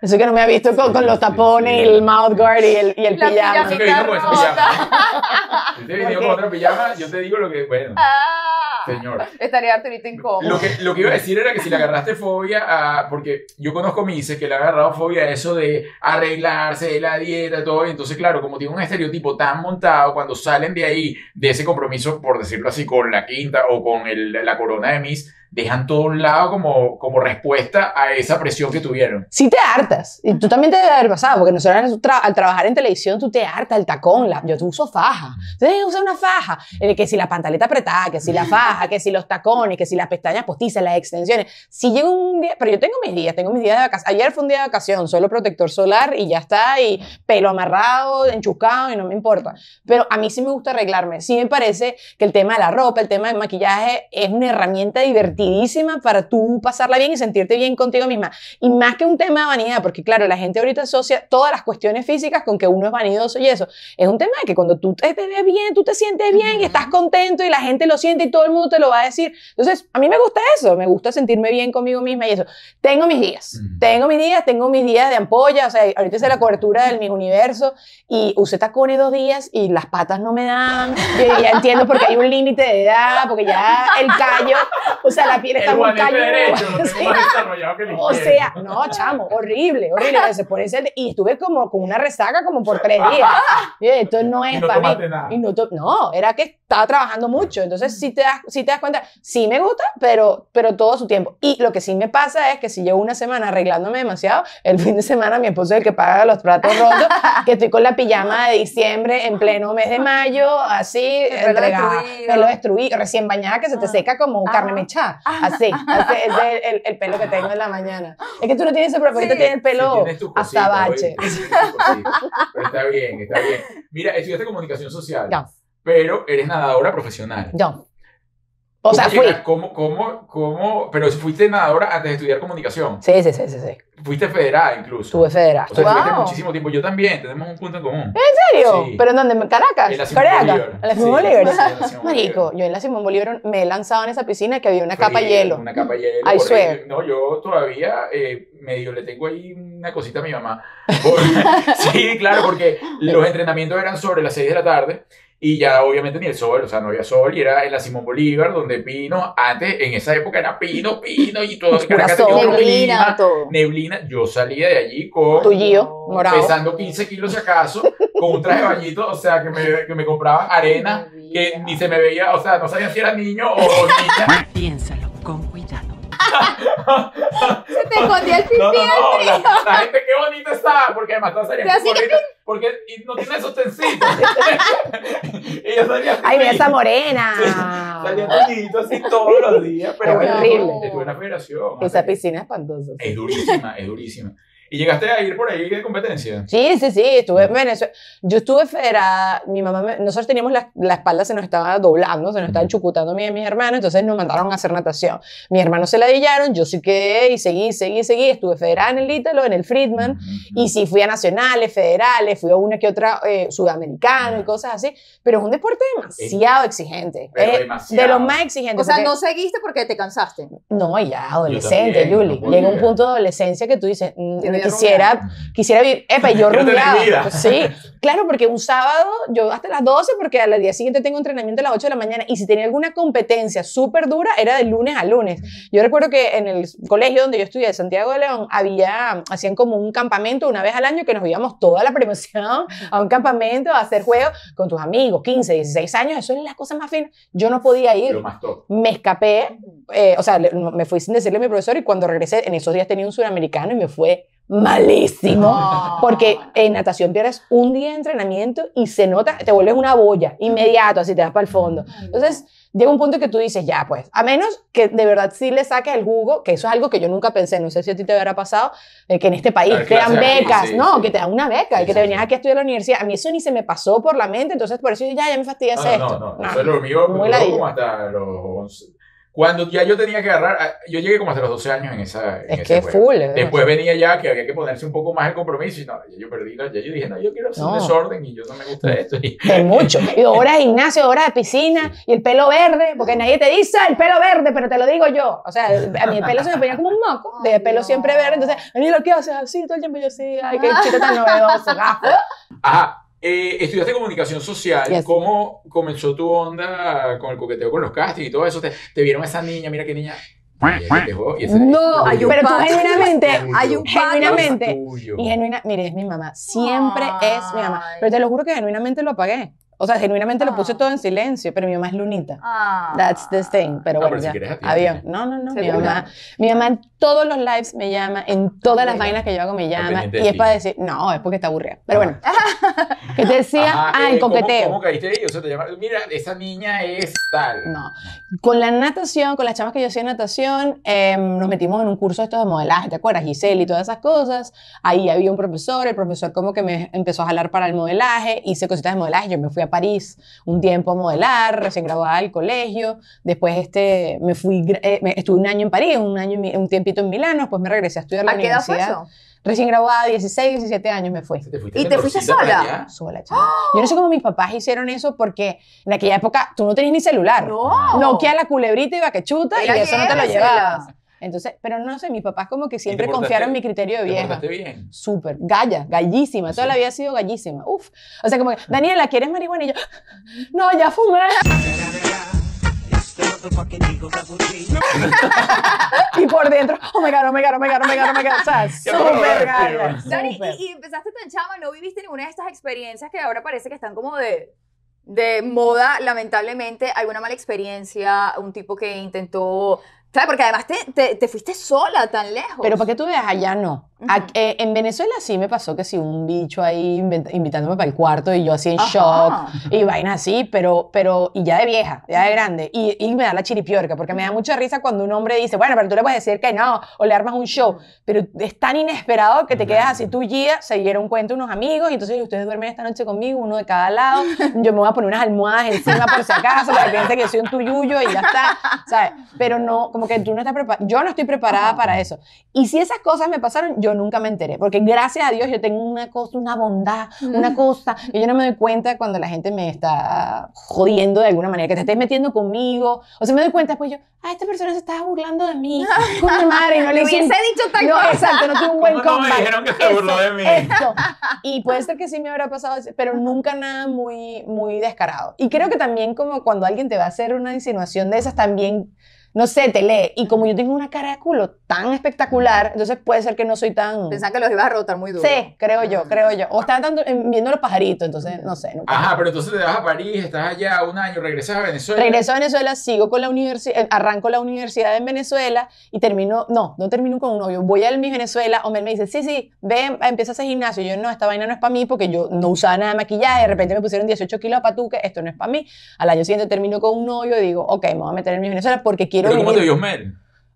Eso que no me ha visto con, con los tapones sí. el mouth guard y el, y el La pijama. Eso que vino con esa pijama. Con otra pijama, yo te digo lo que. Bueno, Ah, señor. Estaría Arturito incómodo. Lo que, lo que iba a decir era que si le agarraste fobia a. Porque yo conozco Mises que le ha agarrado fobia a eso de arreglarse, de la dieta, todo. Y entonces, claro, como tiene un estereotipo tan montado, cuando salen de ahí, de ese compromiso, por decirlo así, con la quinta o con el- la corona de Miss, dejan todo a un lado como, como respuesta a esa presión que tuvieron. Sí te hartas. Y tú también te debe haber pasado, porque nosotros tra- al trabajar en televisión tú te hartas el tacón. La, yo uso faja. Entonces usa una faja. Eh, que si la pantaleta apretada, que si la faja, que si los tacones, que si las pestañas postizas, las extensiones. Si llega un día, pero yo tengo mis días, tengo mis días de vacaciones. Ayer fue un día de vacación, solo protector solar y ya está, y pelo amarrado, enchucado y no me importa. Pero a mí sí me gusta arreglarme. Sí me parece que el tema de la ropa, el tema del maquillaje es una herramienta divertidísima para tú pasarla bien y sentirte bien contigo misma. Y más que un tema de vanidad, porque claro, la gente ahorita asocia todas las cuestiones físicas con que uno es vanidoso y eso. Es un tema de que cuando tú te, ves bien, tú te sientes bien y estás contento y la gente lo siente y todo el mundo te lo va a decir. Entonces, a mí me gusta eso, me gusta sentirme bien conmigo misma y eso. Tengo mis días, tengo mis días, tengo mis días de ampolla, o sea, ahorita hice la cobertura del Mi Universo y usé tacones dos días y las patas no me dan. Yo ya entiendo porque hay un límite de edad, porque ya el callo, o sea, la piel está El muy derecho Sí. que el O sea, no, chamo, horrible, horrible. Se pone ese- y estuve como con una resaca como por tres días. Y esto no Y es no para mí. nada. Y no, to- no, era que estaba trabajando mucho. Entonces, sí te das, sí te das cuenta, sí me gusta, pero, pero todo su tiempo. Y lo que sí me pasa es que si llevo una semana arreglándome demasiado, el fin de semana mi esposo es el que paga los platos rotos, que estoy con la pijama de diciembre en pleno mes de mayo, así, El pelo entregada, destruido. pelo destruido, recién bañada que se te Ah. seca como Ah. carne mechada. Así, así, ese es el, el pelo que tengo en la mañana. Es que tú no tienes ese problema, Sí. tú tienes el pelo Sí, tienes tu cosita. Pero está bien, está bien. Mira, estudiaste comunicación social, Ya. pero eres nadadora profesional. No. O sea, ¿Cómo fui. ¿Cómo, cómo, cómo? Pero si fuiste nadadora antes de estudiar comunicación. Sí, sí, sí, sí, sí. Fuiste federada incluso. Estuve federal. O sea, Wow. estuviste muchísimo tiempo. Yo también, tenemos un punto en común. ¿En serio? Sí. ¿Pero en dónde? ¿En Caracas? En la Simón ¿Caracas? Bolívar. ¿En la Simón Sí, Bolívar? la Simón Marico, yo en la Simón Bolívar me he lanzado en esa piscina que había una capa de hielo. Una capa de hielo. I. No, yo todavía eh, medio le tengo ahí una cosita a mi mamá. Sí, claro, porque los entrenamientos eran sobre las 6 de la tarde y ya obviamente ni el sol, o sea, no había sol y era en la Simón Bolívar donde Pino, antes en esa época era Pino, Pino y todo. Caracas tenía Neblina, clima, todo. neblina. Yo salía de allí con Tu Gio, morado. pesando 15 kilos si acaso, con un traje de bañito, o sea, que me, que me compraban arena, que ni se me veía, o sea, no sabía si era niño o niña. Piénsalo con cuidado. Se te escondía el pipí. No, no, no, la, la gente qué bonita está, porque además así que bonitas, porque y no tiene sostencito. Ella salía así, Ay, mira esa morena. salía tullidito así todos los días, pero Es bueno, horrible. estuve en la federación. Esa piscina es espantosa. Es durísima, es durísima. ¿Y llegaste a ir por ahí de competencia? Sí, sí, sí, estuve en Venezuela. Yo estuve federada, mi mamá, me- nosotros teníamos la, la espalda, se nos estaba doblando, se nos estaba chucutando a mí y a mis hermanos, entonces nos mandaron a hacer natación. Mis hermanos se ladillaron, yo sí quedé y seguí, seguí, seguí, estuve federada en el Ítalo, en el Friedman, y sí fui a nacionales, federales, fui a una que otra eh, sudamericano y cosas así, pero es un deporte demasiado exigente, Pero es demasiado. de los más exigentes. O sea, porque- no seguiste porque te cansaste. no, ya, adolescente, también, Yuli. no podía. Llega un punto de adolescencia que tú dices, mm, A quisiera, quisiera vivir. Epa, yo rumbeaba. Pues sí, claro, porque un sábado yo hasta las 12, porque al día siguiente tengo entrenamiento a las 8 de la mañana. Y si tenía alguna competencia súper dura, era de lunes a lunes. Yo recuerdo que en el colegio donde yo estudié, Santiago de León, había, hacían como un campamento una vez al año que nos íbamos toda la promoción a un campamento a hacer juegos con tus amigos, 15, 16 años. Eso es la cosa más fina. Yo no podía ir me escapé, eh, o sea, me fui sin decirle a mi profesor y cuando regresé, en esos días tenía un sudamericano y me fue malísimo. No. Porque en natación pierdes un día de entrenamiento y se nota, te vuelves una boya, inmediato, así te vas para el fondo. Entonces, llega un punto que tú dices, ya, pues, a menos que de verdad sí le saques el jugo, que eso es algo que yo nunca pensé, no sé si a ti te habrá pasado, eh, que en este país te dan becas, sí, no, sí. que te dan una beca Sí, y que sí, te venías sí. aquí a estudiar a la universidad. A mí eso ni se me pasó por la mente, entonces por eso yo ya, ya me fastidié hacer No, esto. no, no, No. Eso es lo mío como hasta los 11. Cuando ya yo tenía que agarrar, ah, yo llegué como hasta los 12 años en esa. en Es ese que es juego. full. es Después venía ya que había que ponerse un poco más el compromiso y no, ya yo perdí, la- ya yo dije, no, yo quiero hacer No. un desorden y yo no me gusta esto. Y, De mucho. Y horas de gimnasio, horas de piscina y el pelo verde, porque nadie te dice "Ah, el pelo verde, pero te lo digo yo. O sea, a mí el pelo se me ponía como un moco, de Ay, pelo no. siempre verde. Entonces, Daniela, ¿qué haces así todo el tiempo? Yo sí, ay, qué chico tan novedoso, gafo. Ajá. Eh, estudiaste comunicación social. Yes. ¿Cómo comenzó tu onda con el coqueteo con los castings y todo eso? ¿Te, te vieron esa niña? Mira qué niña. Y ese- No, Hay un pero tú pato. genuinamente, Hay un pato. genuinamente, y genuina, mire, es mi mamá, siempre es mi mamá. Ay. Pero te lo juro que genuinamente lo apagué. O sea, genuinamente lo puse Ah. todo en silencio, pero mi mamá es lunita. Ah. That's the thing. Pero No, bueno, pero si ya. quieres atiende. Avión. No, no, no. Mi mamá, mi mamá en todos los lives me llama, en todas las vainas que yo hago me llama. Y es para decir, no, es porque está aburrida. Pero bueno. ¿Qué te decía? Ajá, ah, eh, el ¿cómo- coqueteo. ¿Cómo, caíste ahí? O sea, te llamaron, mira, esa niña es tal. No. Con la natación, con las chamas que yo hacía natación, eh, nos metimos en un curso de estos de modelaje, ¿te acuerdas? Giselle y todas esas cosas. Ahí había un profesor, el profesor como que me empezó a jalar para el modelaje, hice cositas de modelaje, yo me fui a París un tiempo a modelar, recién graduada del colegio, después este, me fui, eh, me- estuve un año en París, un, año, en Mi- un tiempito en Milano, después me regresé a estudiar a la ¿A qué edad fue universidad. eso? Recién graduada, 16, 17 años me fui. ¿Te fuiste ¿Y te fuiste sola? Sola, chama. Yo no sé cómo mis papás hicieron eso porque en aquella época tú no tenías ni celular. No. Nokia la culebrita iba que chuta y Era de eso no te lo llevabas. Entonces, pero no sé, mis papás como que siempre confiaron en mi criterio de ¿Te vieja. portaste bien? Súper, galla, gallísima. Toda Sí. la vida ha sido gallísima. Uf. O sea, como que, Daniela, ¿quieres marihuana? Y yo, no, ya fumé. y por dentro, oh my God, oh my God, oh my God, oh my God, oh my God. O sea, súper galla. Dani, y empezaste tan chama, no viviste ninguna de estas experiencias que ahora parece que están como de, de moda, lamentablemente. ¿Alguna mala experiencia? Un tipo que intentó. ¿Sabes? Porque además te, te, te fuiste sola tan lejos. Pero para que tú veas, allá no. Eh, en Venezuela sí me pasó que sí, un bicho ahí invitándome para el cuarto y yo así en Ajá. shock y vainas así, pero, pero, y ya de vieja, ya de grande. Y, y me da la chiripiorca, porque me da mucha risa cuando un hombre dice, bueno, pero tú le puedes decir que no, o le armas un show, pero es tan inesperado que te quedas así, tú guía, se dieron cuenta unos amigos, y entonces ustedes duermen esta noche conmigo, uno de cada lado, yo me voy a poner unas almohadas encima por si acaso, para que piense que soy un tuyuyo y ya está, ¿sabes? Pero no, como que tú no estás preparada, yo no estoy preparada para eso. Y si esas cosas me pasaron, yo nunca me enteré, porque gracias a Dios yo tengo una cosa, una bondad, una cosa, y yo no me doy cuenta cuando la gente me está jodiendo de alguna manera, que te estés metiendo conmigo, o sea, me doy cuenta después yo, ah, esta persona se estaba burlando de mí, con mi madre, y no le Le hice un- hubiese dicho tal no, cosa. exacto, no tuve un buen ¿Cómo no me comeback. dijeron que se burló de mí? Eso. Y puede ser que sí me habrá pasado, pero nunca nada muy, muy descarado. Y creo que también como cuando alguien te va a hacer una insinuación de esas, también, no sé, te lee. Y como yo tengo una cara de culo tan espectacular, entonces puede ser que no soy tan... Pensaban que los ibas a rotar muy duro. Sí, creo yo, creo yo. O estaba tanto en- viendo los pajaritos, entonces, no sé. nunca- Ajá, pero entonces te vas a París, estás allá un año, regresas a Venezuela. Regreso a Venezuela, sigo con la universidad, arranco la universidad en Venezuela y termino, no, no termino con un novio, voy al Miss Venezuela, Omer me dice, sí, sí, ven, empieza a hacer gimnasio, y yo no, esta vaina no es para mí porque yo no usaba nada de maquillaje, de repente me pusieron 18 kilos de patuque, esto no es para mí, al año siguiente termino con un novio y digo, ok, me voy a meter en Miss Venezuela porque quiero ¿Pero cómo te vio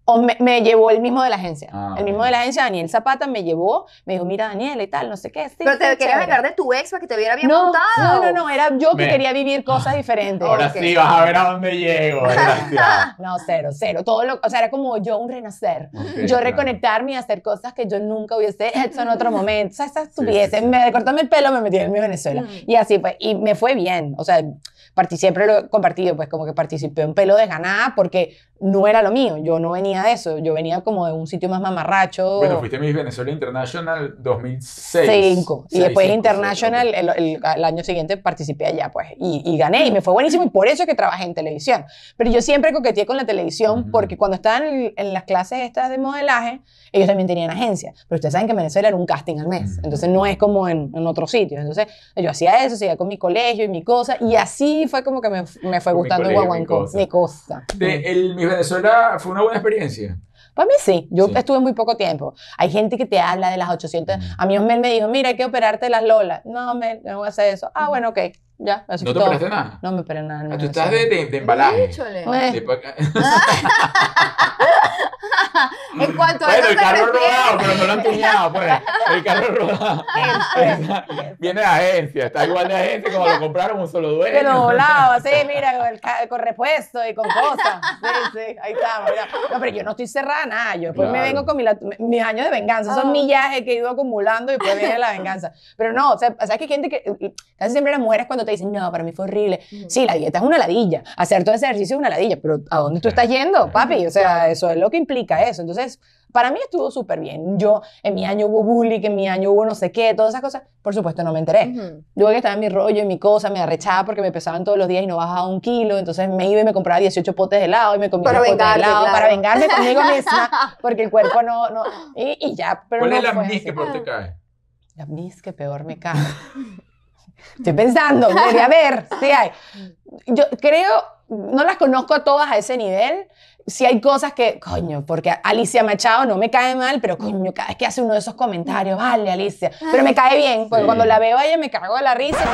o me, me llevó el mismo de la agencia. Ah, el mismo de la agencia, Daniel Zapata, me llevó, me dijo, mira, Daniela y tal, no sé qué. sí, Pero sí, te querías chévere". vengar de tu ex para que te viera bien no, montado. no, no, no, era yo que quería vivir cosas diferentes. Ahora sí vas a ver a dónde llego. No, cero, cero. Todo lo, o sea, era como yo un renacer. Ok, yo claro. reconectarme y hacer cosas que yo nunca hubiese hecho en otro momento. O sea, esas sí, estupideces. sí. Me de cortarme el pelo, me metí en mi Venezuela. Mm. Y así fue. Y me fue bien. O sea, siempre lo he compartido, pues como que participé en pelo de ganada porque no era lo mío. Yo no venía de eso. Yo venía como de un sitio más mamarracho. Bueno, fuiste Miss Venezuela International 2006. Cinco. Y después cinco, International, seis, ok. el, el- el año siguiente participé allá, pues, y, y gané, y me fue buenísimo, y por eso es que trabajé en televisión. Pero yo siempre coqueteé con la televisión, Ujú. porque cuando estaban en, en las clases estas de modelaje, ellos también tenían agencia. Pero ustedes saben que en Venezuela era un casting al mes, Ujú. entonces no es como en, en otros sitios. Entonces yo hacía eso, seguía con mi colegio y mi cosa, y así fue como que me, me fue Con mi gustando colegio, mi guaguancó, cosa. mi cosa. De- el Venezuela fue una buena experiencia. Para mí sí, yo Sí. estuve muy poco tiempo. Hay gente que te habla de las 800. Ujú. A mí Osmel me dijo, mira, hay que operarte las lolas. No, Osmel, no voy a hacer eso. Ah, bueno, ok. Ya, eso ¿No te todo. operaste nada? No me operé nada. Ah, Tú estás de, de, de embalaje. De En cuanto a Bueno, el carro rodado, pero no lo han tuñado, pues. El carro rodado. Viene de agencia, está igual de agencia como lo compraron un solo dueño. Pero doblado, así, mira, con, el con repuesto y con cosas. Sí, sí, ahí estamos. mira. No, pero yo no estoy cerrada nada. Yo después me Claro. vengo con mi la- mis años de venganza. Son Ah. millajes que he ido acumulando y después viene la venganza. Pero no, o sea, ¿sabes que gente que casi siempre las mujeres cuando te dicen, no, para mí fue horrible. Sí, la dieta es una ladilla. Hacer todo ese ejercicio es una ladilla. Pero ¿a dónde tú estás yendo, papi? O sea, eso es lo que implica eso. Entonces, para mí estuvo súper bien. Yo, en mi año hubo bullying, en mi año hubo no sé qué, todas esas cosas. Por supuesto, no me enteré. Ujú. Yo que estaba en mi rollo, en mi cosa, me arrechaba porque me pesaban todos los días y no bajaba un kilo. Entonces me iba y me compraba 18 potes de helado y me comía potes de helado claro. para vengarme conmigo misma porque el cuerpo no. no y, y ya, pero ¿Cuál no es la que peor te cae? La mis que peor me cae. Estoy pensando, debería haber, sí hay. Yo creo, no las conozco a todas a ese nivel. Sí hay cosas que, coño, porque Alicia Machado no me cae mal, pero coño, cada vez que hace uno de esos comentarios, vale, Alicia. Pero me cae bien, porque Sí. cuando la veo a ella me cago de la risa.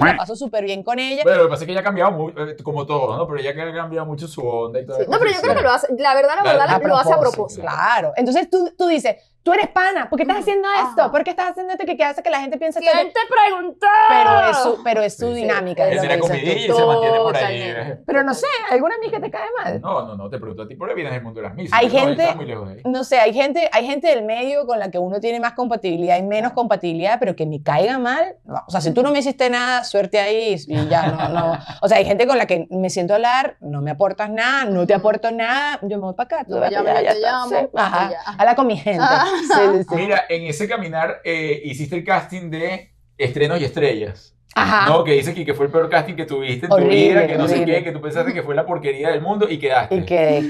La paso súper bien con ella. Bueno, lo que pasa es que ella ha cambiado mucho, eh, como todo, ¿no? Pero ella ha cambiado mucho su onda y todo. No, pero yo creo que lo hace, la verdad, la verdad, a lo hace a propósito. Claro. Entonces tú, tú dices, tú eres pana, ¿por qué estás haciendo esto? Ajá. ¿Por qué estás haciendo esto que, hace que la gente piense que... ¿Quién te preguntó? Pero es su, pero es su Sí, sí. dinámica. Él es tú. comidilla y se mantiene por ahí. Pero no sé, ¿alguna amiga que te cae mal? No, no, no, te pregunto a ti porque vienes del mundo de las misas. Hay No, gente- estás muy lejos de ahí. No sé, hay gente, hay gente del medio con la que uno tiene más compatibilidad y menos compatibilidad, pero que me caiga mal. no. O sea, si tú no me hiciste nada, suerte ahí y ya no, no. O sea, hay gente con la que me siento a hablar, no me aportas nada, no te aporto nada, yo me voy para acá. tú No llames, ya, no ya está, llamo, sí, ajá, ya. habla con mi gente. Ah. Mira, en ese caminar eh, hiciste el casting de Estrenos y Estrellas. Ajá. No, que dice que, que fue el peor casting que tuviste en tu Horrible, vida, que no sé horrible. qué, que tú pensaste que fue la porquería del mundo y quedaste. Y que,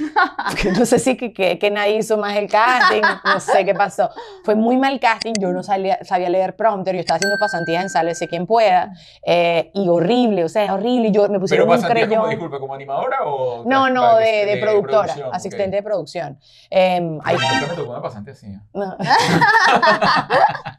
que no sé si que, que, que nadie hizo más el casting, no sé qué pasó. Fue muy mal casting, yo no salía, sabía leer prompter, yo estaba haciendo pasantías en Sálvese quien pueda, eh, y horrible, o sea, horrible, y yo me Pero pusieron un pasantías como, creyón. disculpa, como animadora o... No, no, de, que- de productora, ok. asistente de producción. Eh, ahí- Ay, nunca me tocó una pasante así. no.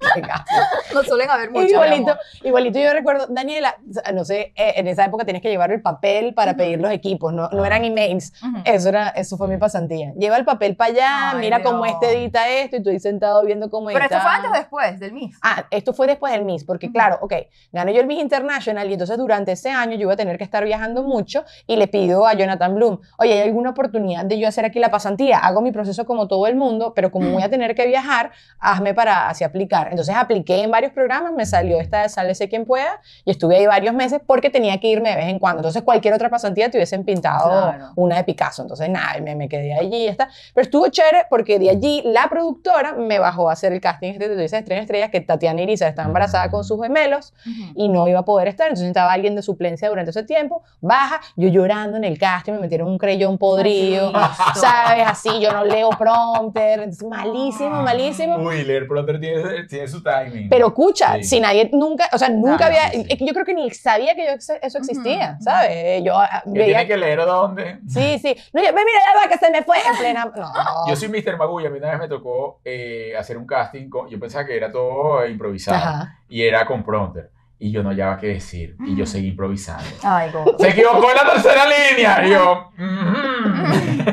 No suelen haber muchos. Igualito, igualito yo recuerdo, Daniela, sea, no sé, eh, en esa época tenías que llevar el papel para pedir los equipos, no, no eran emails. Eso, era, eso fue mi pasantía. Lleva el papel para allá, Ay, mira cómo este edita esto y tú ahí sentado viendo cómo Pero edita. esto fue antes o después del MIS. Ah, esto fue después del Miss, porque claro, ok, gano yo el Miss International y entonces durante ese año yo iba a tener que estar viajando mucho y le pido a Jonathan Bloom, oye, ¿hay alguna oportunidad de yo hacer aquí la pasantía? Hago mi proceso como todo el mundo, pero como voy a tener que viajar, hazme para así aplicar. Entonces apliqué en varios programas, me salió esta de Sálvese quien pueda y estuve ahí varios meses porque tenía que irme de vez en cuando. Entonces cualquier otra pasantía te hubiesen pintado Claro. una de Picasso. Entonces nada, me, me quedé allí y ya está. Pero estuvo chévere porque de allí la productora me bajó a hacer el casting este de Estrella Estrellas que Tatiana Iriza estaba embarazada con sus gemelos y no iba a poder estar. Entonces estaba alguien de suplencia durante ese tiempo. Baja, yo llorando en el casting, me metieron un creyón podrido. ¿Sabes? Así, yo no leo prompter. Entonces, malísimo, malísimo. Uy, leer pronto tiene, tiene su timing. Pero escucha, Sí. si nadie nunca, o sea, nunca Claro, había, yo creo que ni sabía que yo- eso existía, Ujú. ¿sabes? Yo ah, Que veía, tiene que leer dónde. sí, sí, no, yo, mira, ya va, que se me fue en plena, no, Yo soy Mr. Magulla, a mí una vez me tocó eh, hacer un casting, con- yo pensaba que era todo improvisado Ajá. y era con prompter. Y yo no hallaba qué decir y yo seguí improvisando. Ay, God. Se equivocó en la tercera línea. Y yo, "Mhm".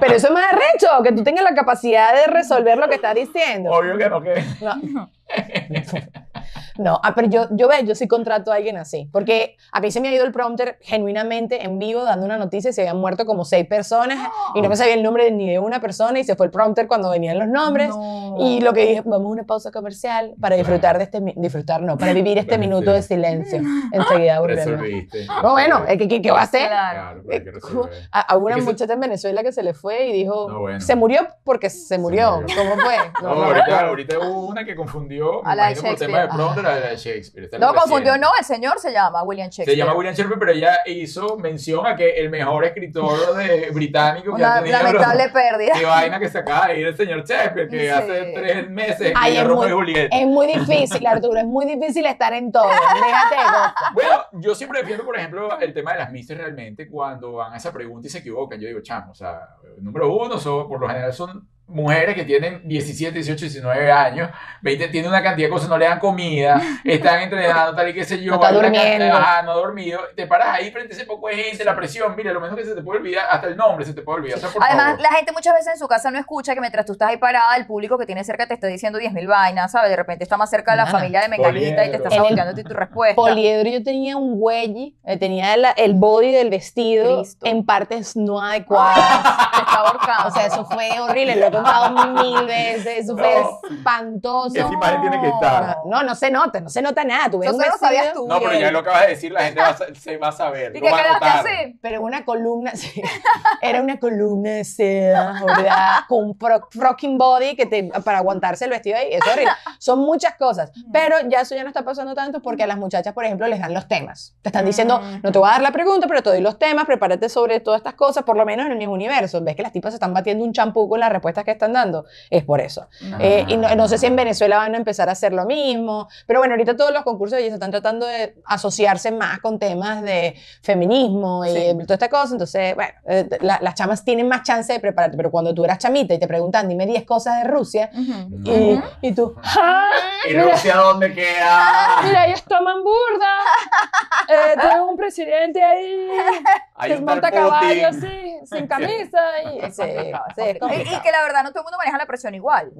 Pero eso es más arrecho, que tú tengas la capacidad de resolver lo que estás diciendo. obvio que no, que. No. No, ah, pero yo, yo, ve, yo sí contrato a alguien así, porque a mí se me ha ido el prompter genuinamente en vivo dando una noticia y se habían muerto como seis personas y no me sabía el nombre de- ni de una persona y se fue el prompter cuando venían los nombres. No. Y lo que dije, vamos a una pausa comercial para disfrutar de este, disfrutar no, para vivir este minuto de silencio. Enseguida volvemos. No, bueno, ¿qué, qué, qué va a hacer? Claro. Resolver. A, a una muchacha en Venezuela que se le fue y dijo, No, bueno. se murió porque se murió. murió. ¿Cómo fue? No, No, no, ahorita, no. ahorita hubo una que confundió, A la por tema de prompter, la de Shakespeare. Esta es la No confundió, reciente. no, el señor se llama William Shakespeare. Se llama William Shakespeare, pero ella hizo mención a que el mejor escritor de, británico que ha Una tenido. lamentable pérdida. Qué vaina que se acaba de ir el señor Shakespeare, que Sí. hace tres meses Ay, escribió es Romeo muy- y Julieta. Es muy difícil, Arturo, es muy difícil estar en todo. Déjate de cosas. Bueno, yo siempre defiendo, por ejemplo, el tema de las misses realmente cuando van a esa pregunta y se equivocan. Yo digo, chamo, o sea, número uno, son, por lo general son mujeres que tienen 17, 18, 19 años, 20, tienen una cantidad de cosas, no le dan comida, están entrenando, tal y qué sé yo, No está cantidad- durmiendo. no dormido, te paras ahí frente a ese poco de gente, la presión, mira, lo menos que se te puede olvidar, hasta el nombre se te puede olvidar, o sea, por Además, favor. la gente muchas veces en su casa no escucha que mientras tú estás ahí parada, el público que tiene cerca te está diciendo 10.000 vainas, ¿sabes? De repente está más cerca de la Nada. familia de Menganita y te está saboteando tu respuesta. Poliedro yo tenía un güey, eh, tenía la- el body del vestido Cristo. en partes no adecuadas. Te está ahorcando. O sea, eso fue horrible, contado mil veces, fue No. espantoso. Esa imagen tiene que estar. No, no se nota, no se nota nada. Tú ves un vestido, sabías tú. No, pero ya lo acabas de decir, la gente va se va a saber, ¿Y lo qué va a notar. así? pero una columna, sí, era una columna de seda, ¿verdad? Con un frocking body que te, para aguantarse el vestido ahí, es horrible. Son muchas cosas, pero ya eso ya no está pasando tanto porque a las muchachas, por ejemplo, les dan los temas. Te están diciendo, Mm. no te voy a dar la pregunta, pero te doy los temas, prepárate sobre todas estas cosas, por lo menos en mi universo. Ves que las tipas se están batiendo un champú con las respuestas que están dando, es por eso. Eh, y no, no sé si en Venezuela van a empezar a hacer lo mismo, pero bueno, ahorita todos los concursos de belleza están tratando de asociarse más con temas de feminismo y Sí. toda esta cosa, entonces, bueno, eh, la- las chamas tienen más chance de prepararte, pero cuando tú eras chamita y te preguntan, dime 10 cosas de Rusia, Ujú. y, y tú, ¡ah! ¿Y Rusia dónde queda? Mira, ellos toman burda. Eh, tengo un presidente ahí Hay que un monta caballo así, sin camisa. Y, sí, sí, es Y, complicado. y que la verdad no todo el mundo maneja la presión igual.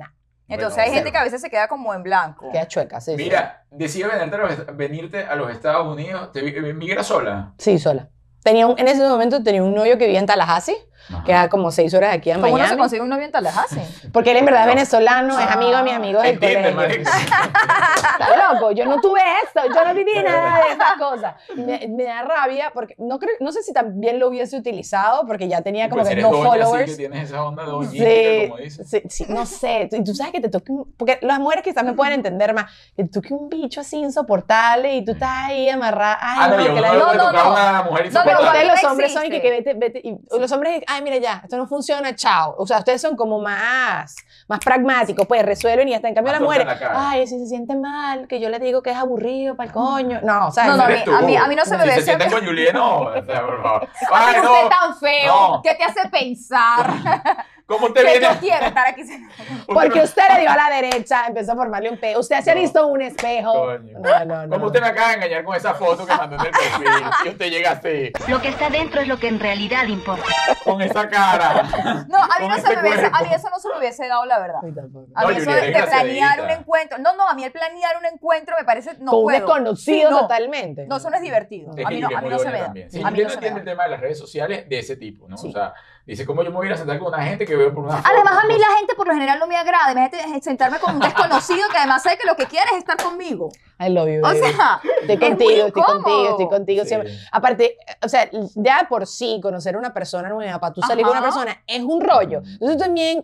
Entonces Bueno, hay gente cero. que a veces se queda como en blanco. Queda chueca, sí. sí. Mira, decide venirte a, los, est- venirte a los Estados Unidos, te vi- migra sola. Sí, sola. Tenía un- en ese momento tenía un novio que vivía en Tallahassee, que era como seis horas de aquí a ¿Cómo uno se Miami. consigue un novio en Tallahassee? Porque él en verdad es No. venezolano, es Ah. amigo de mis amigos del Entiende, colegio. marico. Está loco, yo no tuve eso, yo no viví nada de esas cosas. Me, me da rabia porque no creo, no sé si también lo hubiese utilizado porque ya tenía como Pues que no followers. que tienes esa onda doñística, Sí, como dices. sí, sí, no sé, y tú sabes que te toque un, porque las mujeres quizás me pueden entender más, que te toque un bicho así insoportable y tú estás ahí amarrada, ay, Ah, no, no, yo que la- no, no, le no, tocaba no. una mujer No, pero pero insoportable. ustedes los no hombres son y que, que existe. vete, vete, y los hombres, ay, mira ya, esto no funciona, chao. O sea, ustedes son como más, más pragmáticos, pues resuelven y ya está. En cambio, las mujeres, la cara. ay, si se siente mal, que yo le digo que es aburrido para el coño. No, o sea, No, no, a mí, Eres tú. a mí, a mí no se me Si ve se ese... sienten con Julián, no. O sea, por favor. Ay, usted no. tan feo. no. ¿Qué te hace pensar ¿Cómo te que viene? yo quiero estar aquí? porque usted le dio a la derecha, empezó a formarle un peo. Usted se ha visto un espejo. Coño. No, no, no. ¿Cómo usted me acaba de engañar con esa foto que mandó en el perfil? Y usted llega así, Lo que está dentro es lo que en realidad importa. con esa cara. No, a mí no este se me hubiese, a mí eso no se me hubiese dado la verdad. A No, mí eso de, de planear un encuentro. No, no, a mí el planear un encuentro me parece. No Con un puedo. desconocido Sí, no. totalmente. No, eso no es divertido. Es A mí no, a mí se me da. también. Sí, A mí Julián no no se me entiende el tema de las redes sociales de ese tipo, ¿no? Sí. O sea, dice, ¿cómo yo me voy a ir a sentar con una gente que veo por una foto? Además, a mí la gente por lo general no me agrada. Imagínate sentarme con un desconocido que además sabe que lo que quiere es estar conmigo. I love you, O baby. sea, Estoy es contigo, estoy incómodo. contigo, estoy contigo Sí. siempre. Aparte, o sea, ya por sí conocer a una persona nueva, para tú salir con una Ajá. persona, es un rollo. Entonces también,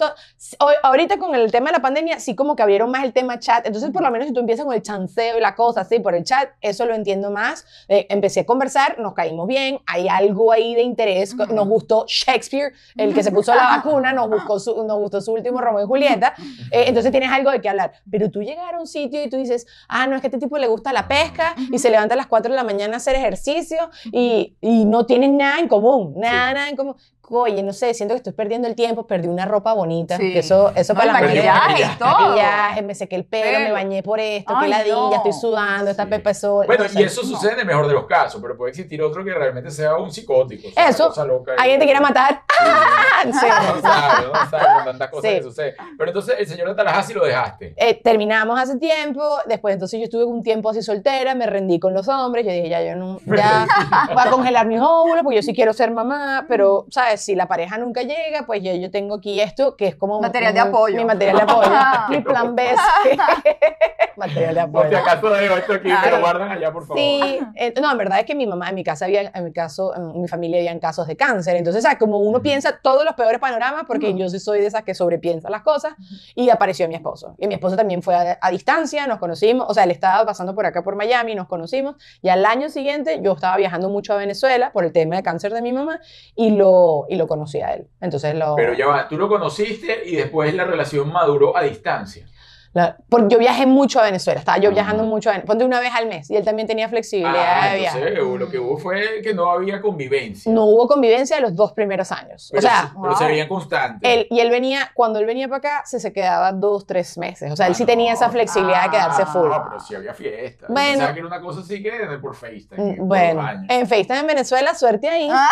ahorita con el tema de la pandemia, sí como que abrieron más el tema chat. Entonces, por lo menos si tú empiezas con el chanceo y la cosa así por el chat, eso lo entiendo más. Eh, empecé a conversar, nos caímos bien, hay algo ahí de interés. Nos gustó Shakespeare, el que se puso la vacuna, nos, buscó su, nos gustó su último Romeo y Julieta. Eh, entonces tienes algo de qué hablar. Pero tú llegar a un sitio y tú dices, ah, no, es que a este tipo le gusta la pesca y se levanta a las 4 de la mañana a hacer ejercicio y, y no tienen nada en común, nada, nada en común. Oye, no sé, siento que estoy perdiendo el tiempo, perdí una ropa bonita. Sí. eso eso No, para el las mujeres. maquillaje y todo. Maquillaje, me sequé el pelo, me bañé por esto, Ay, que ladilla, no. estoy sudando, esta Sí. pepa de sol. Bueno, no sé. y eso sucede en el mejor de los casos, pero puede existir otro que realmente sea un psicótico. o sea, Eso. cosa loca Alguien te quiere matar. ¡Ah! No sabe, no sabe con tantas cosas que suceden. Pero entonces el señor de Tallahassee lo dejaste. Eh, terminamos hace tiempo, después entonces yo estuve un tiempo así soltera, me rendí con los hombres, yo dije, ya, yo no, ya voy a congelar mis óvulos porque yo sí quiero ser mamá, pero, ¿sabes? Si la pareja nunca llega, pues yo, yo tengo aquí esto que es como... Material de mi- apoyo. Mi material de apoyo, mi plan B. material de Por si apoyo. acaso dejo esto aquí, Claro. me lo guardan allá, por favor. Sí, eh, no, en verdad es que mi mamá, en mi casa había, en mi caso, en mi familia habían casos de cáncer. Entonces, sea, como uno piensa todos los peores panoramas, porque yo sí soy de esas que sobrepiensa las cosas, y apareció mi esposo. Y mi esposo también fue a, a distancia, nos conocimos, o sea, él estaba pasando por acá por Miami, nos conocimos, y al año siguiente yo estaba viajando mucho a Venezuela por el tema de cáncer de mi mamá, y lo, y lo conocí a él. Entonces lo... Pero ya va, tú lo conociste y después la relación maduró a distancia. La- por- yo viajé mucho a Venezuela, estaba yo Ah. viajando mucho, a Ven- ponte una vez al mes, y él también tenía flexibilidad Ah, de viaje. lo que hubo fue que no había convivencia. No hubo convivencia de los dos primeros años. Pero, o sea, pero se veían constantes. él, y él venía, cuando él venía para acá, se, se quedaba dos, tres meses. O sea, él Ah, sí tenía esa flexibilidad de quedarse ah, full. No, pero sí había fiesta. Bueno. Pensaba que era una cosa así que por FaceTime. Mm, por Bueno, en FaceTime en Venezuela, suerte ahí. Ah,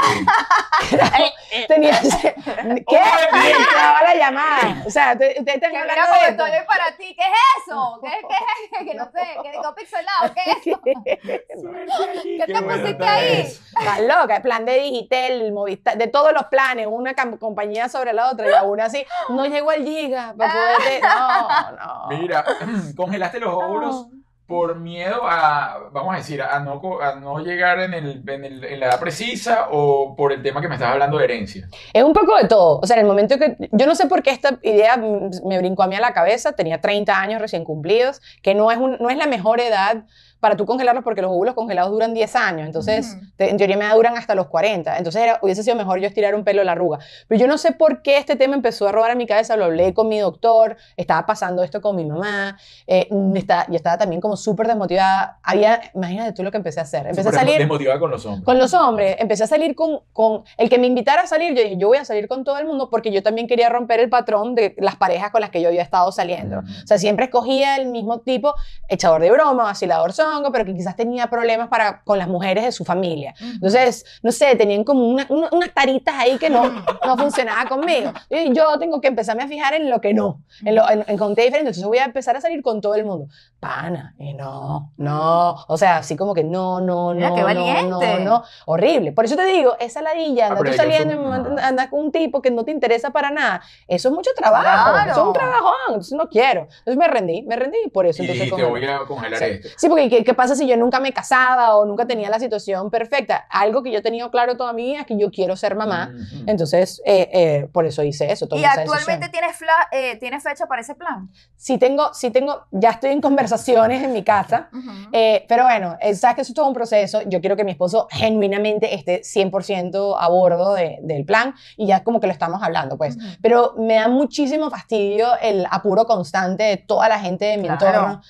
Tenía, ¿Qué? Grababa la llamada. O sea, te- ustedes están que hablando de para ti. ¿Qué es eso? ¿Qué, qué es? Que no sé, que digo pixelado. ¿Qué es eso? ¿Qué te pusiste ahí? Está loca, el plan de Digitel, Movistar, de todos los planes, una compañía sobre la otra y aún así no llegó al giga para poderte. No, no. Mira, congelaste los óvulos por miedo a, vamos a decir, a no, a no llegar en, el, en, el- en la edad precisa o por el tema que me estabas hablando de herencia. Es un poco de todo. O sea, en el momento que. Yo no sé por qué esta idea me brincó a mí a la cabeza. Tenía 30 años recién cumplidos, que no es, un- no es la mejor edad para tú congelarlos porque los óvulos congelados duran 10 años. Entonces, Ujú. te- en teoría me duran hasta los 40. Entonces, era, hubiese sido mejor yo estirar un pelo de la arruga. Pero yo no sé por qué este tema empezó a robar a mi cabeza. Lo hablé con mi doctor. Estaba pasando esto con mi mamá. Eh, mm, estaba, yo estaba también como súper desmotivada. Había. Imagínate tú lo que empecé a hacer. Empecé a salir. Desmotivada con los hombres. Con los hombres, empecé a salir con, con el que me invitara a salir. Yo dije, yo voy a salir con todo el mundo porque yo también quería romper el patrón de las parejas con las que yo había estado saliendo. O sea, siempre escogía el mismo tipo, echador de broma, vacilador zongo, pero que quizás tenía problemas para, con las mujeres de su familia. Entonces, no sé, tenían como una- una- unas taritas ahí que no, no funcionaba conmigo. Y yo tengo que empezarme a fijar en lo que no, en, lo, en, en diferente. Entonces voy a empezar a salir con todo el mundo. Pana, y no, no. O sea, así como que no, no, Mira, no, qué no, valiente. no, no. Horrible. Por eso te digo, esa ladilla, Ah, pero tú saliendo y andas andas con un tipo que no te interesa para nada. Eso es mucho trabajo. Claro. Eso es un trabajón. Entonces no quiero. Entonces me rendí, me rendí por eso Y entonces congelé. voy a congelar Sí. esto. Sí, porque ¿qué, qué pasa si yo nunca me casaba o nunca tenía la situación perfecta? Algo que yo he tenido claro toda mi vida es que yo quiero ser mamá. Ujú. Entonces, eh, eh, por eso hice eso. ¿Y actualmente tienes, fla- eh, tienes fecha para ese plan? Sí tengo, sí tengo, ya estoy en conversaciones en mi casa. Eh, pero bueno, eh, sabes que eso es todo un proceso. Yo quiero que mi esposo genuinamente esté 100% a bordo de- del plan y ya como que lo estamos hablando, pues. Ujú. Pero me da muchísimo fastidio el apuro constante de toda la gente de mi Claro. entorno.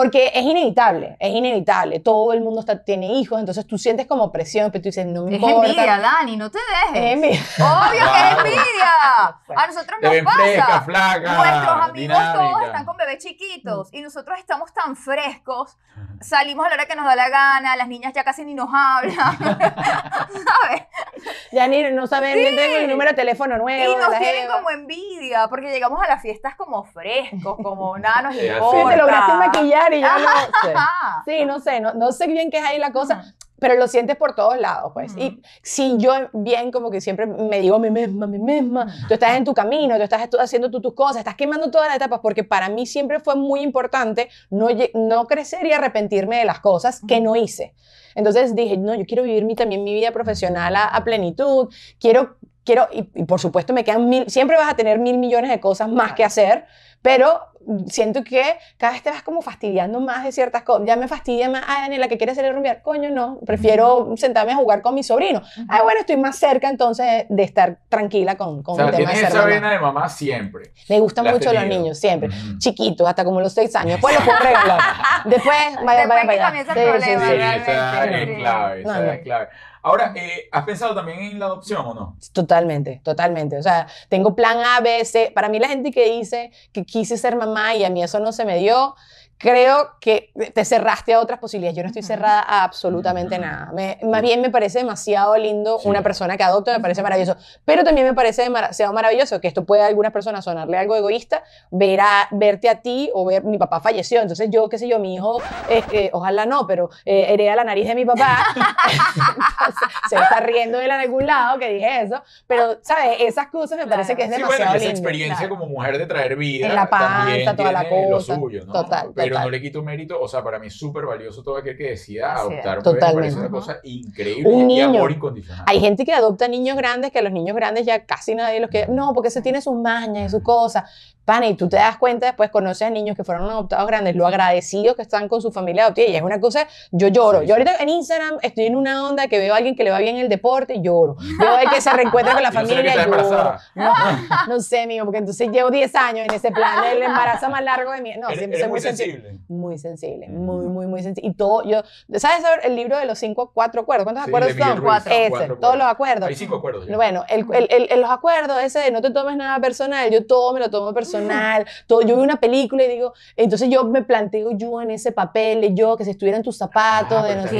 Porque es inevitable, es inevitable. Todo el mundo está, tiene hijos, entonces tú sientes como presión, pero tú dices, no me Es importa. envidia, Dani, no te Es dejes. envidia. Obvio que es envidia. A nosotros nos pasa. fresca, flaca, Nuestros amigos dinámica. todos están con bebés chiquitos y nosotros estamos tan frescos. Salimos a la hora que nos da la gana, las niñas ya casi ni nos hablan. Ya ni no saben, ni tengo el número de teléfono nuevo. Y nos tienen como envidia porque llegamos a las fiestas como frescos, como nada nos Sí, importa. Sí, te lograste maquillar y yo no sé. Sí, no sé, no, no sé bien qué es ahí la cosa, pero lo sientes por todos lados, pues. Y si yo bien como que siempre me digo a mí misma, a mí misma, tú estás en tu camino, tú estás haciendo tú tus cosas, estás quemando todas las etapas, porque para mí siempre fue muy importante no, no crecer y arrepentirme de las cosas que no hice. Entonces dije, no, yo quiero vivir mi, también mi vida profesional a, a plenitud, quiero, quiero y, y por supuesto me quedan mil, siempre vas a tener mil millones de cosas más que hacer, pero siento que cada vez te vas como fastidiando más de ciertas cosas. Ya me fastidia más, ay, Daniela, que quieres salir a rumbear. Coño, no, prefiero sentarme a jugar con mi sobrino. Ay, bueno, estoy más cerca entonces de estar tranquila con, con O sea, el tema de ser mamá. vena de mamá siempre. Me gustan La mucho los niños, siempre. Chiquitos, hasta como los seis años. Después los puedo regalar. Después, vaya, vaya el problema, Sí, realmente, esa sí. es clave, esa es clave. Ahora, eh, ¿has pensado también en la adopción o no? Totalmente, totalmente. O sea, tengo plan A, B, C. Para mí la gente que dice que quise ser mamá y a mí eso no se me dio, creo que te cerraste a otras posibilidades. Yo no estoy cerrada a absolutamente nada. Me- más bien me parece demasiado lindo Sí. una persona que adopta, me parece maravilloso. Pero también me parece demasiado maravilloso que esto puede a algunas personas sonarle algo egoísta, ver a, verte a ti o ver, mi papá falleció, entonces yo, qué sé yo, mi hijo, eh, eh, ojalá no, pero eh, hereda la nariz de mi papá. Entonces, se está riendo de él en algún lado que dije eso, pero, ¿sabes? Esas cosas me parece que es Sí, demasiado bueno, esa lindo. experiencia claro. como mujer de traer vida En la panza, también toda la cosa. lo suyo, ¿no? Total, Pero total. no le quito mérito, o sea, para mí es súper valioso todo aquel que decida es. adoptar parece Totalmente. una cosa increíble Un y niño. amor incondicional. Hay gente que adopta niños grandes que a los niños grandes ya casi nadie los quiere. No, porque ese tiene sus mañas y sus cosas. Pana, y tú te das cuenta, después conoces a niños que fueron adoptados grandes, lo agradecidos que están con su familia adoptiva, y es una cosa, yo lloro. Yo ahorita en Instagram estoy en una onda que veo a alguien que le va bien el deporte, lloro. Veo a que se reencuentra con la no familia, estaba lloro. No, no sé, mío, porque entonces llevo 10 años en ese plan del embarazo más largo de mi... No, Eres- siempre soy muy sensible. sensible. Muy sensible, muy, muy, muy sensible. Y todo, yo, ¿sabes el libro de los cinco, cuatro acuerdos? ¿Cuántos Sí, acuerdos son? Ruiz, Ese, cuatro todos los acuerdos. Hay cinco acuerdos. ya. Bueno, el, el, el- el- los acuerdos, ese de no te tomes nada personal, yo todo me lo tomo personal, todo, yo veo una película y digo, entonces yo me planteo yo en ese papel, de yo, que si estuviera en tus zapatos, Ah, de no sé.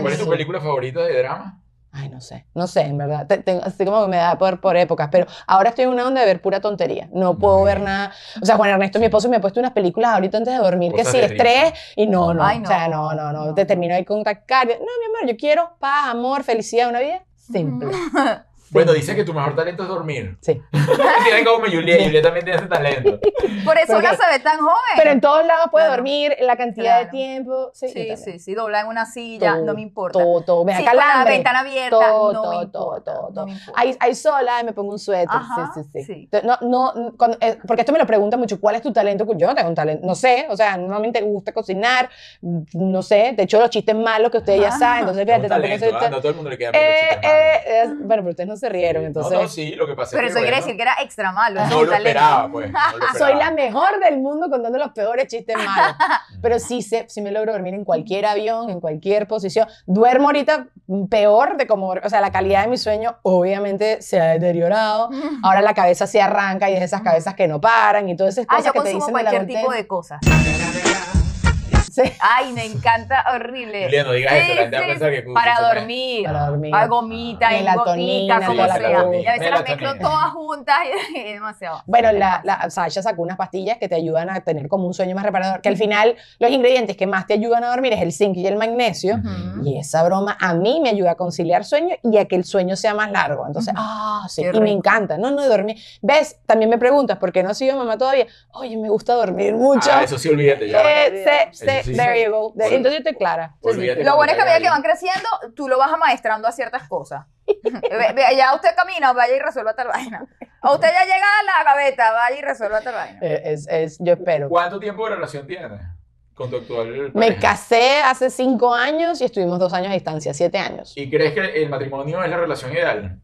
¿Cuál es tu película favorita de drama? Ay, no sé, no sé, en verdad. Te- tengo- así como que me da por, por épocas, pero ahora estoy en una onda de ver pura tontería. No puedo ver nada. O sea, Juan Ernesto, mi esposo, me ha puesto unas películas ahorita antes de dormir, que sí, estrés, y no, no, Ay, O sea, no, no, no, no. no. Te termino ahí con taquicardia. No, mi amor, yo quiero paz, amor, felicidad, una vida simple. Bueno, dice que tu mejor talento es dormir. Sí. Tienen como Juliet, Juliet también tiene ese talento. Por eso Porque- una se ve tan joven. Pero en todos lados puede Claro. dormir, la cantidad de Claro. tiempo. Sí, Sí, sí, sí, dobla en una silla, Todo, no me importa. Todo, todo. Me da Sí, con la ventana abierta, todo, no todo, me todo, importa, todo, no todo. me importa. Ahí, ahí sola me pongo un suéter. Ajá, sí, sí, sí. sí. No, no, cuando- eh, porque esto me lo pregunta mucho, ¿cuál es tu talento? Yo no tengo un talento, no sé, o sea, normalmente me gusta cocinar, no sé, de hecho los chistes malos que ustedes ya Ajá. saben, entonces Es fíjate, tampoco soy ¿ah? No a todo el mundo le queda eh, eh, bueno, pero ustedes no se rieron, entonces... No, no, sí, lo que pasa Pero es eso quiere bueno, decir que era extra malo. es no lo esperaba, pues. no lo Soy la mejor del mundo contando los peores chistes malos. Pero sí, sé, sí me logro dormir en cualquier avión, en cualquier posición. Duermo ahorita peor de como, o sea, la calidad de mi sueño obviamente se ha deteriorado. Ahora la cabeza se arranca y es de esas cabezas que no paran y todas esas Ah, cosas yo que te consumo dicen de la cualquier tipo de cosas. Sí. Ay, me encanta, horrible. Julia, no digas eso, la gente va a pensar que Para dormir. Para dormir. A gomita, en Melatonina, como sea. Y a veces las mezclo todas juntas y es demasiado. Bueno, la, la Sasha sacó unas pastillas que te ayudan a tener como un sueño más reparador, que al final los ingredientes que más te ayudan a dormir es el zinc y el magnesio. Y esa broma a mí me ayuda a conciliar sueño y a que el sueño sea más largo. Entonces, ah, sí, Qué y me encanta. No, no, dormir. ¿Ves? También me preguntas, ¿por qué no sigo mamá todavía? Oye, me gusta dormir mucho. Ah, eso sí, olvídate ya. Eh, sé, Eso sí. there you go. De- Entonces yo estoy clara. Olvídate Lo bueno es que a medida que van creciendo, tú lo vas amaestrando a ciertas cosas. Ya usted camina, vaya y resuelva tal vaina. O usted ya llega a la gaveta, vaya y resuelva tal vaina. Eh, Es, es, yo espero. ¿Cuánto tiempo de relación tienes con tu actual Me casé hace cinco años y estuvimos dos años a distancia, siete años. ¿Y crees que el matrimonio es la relación ideal?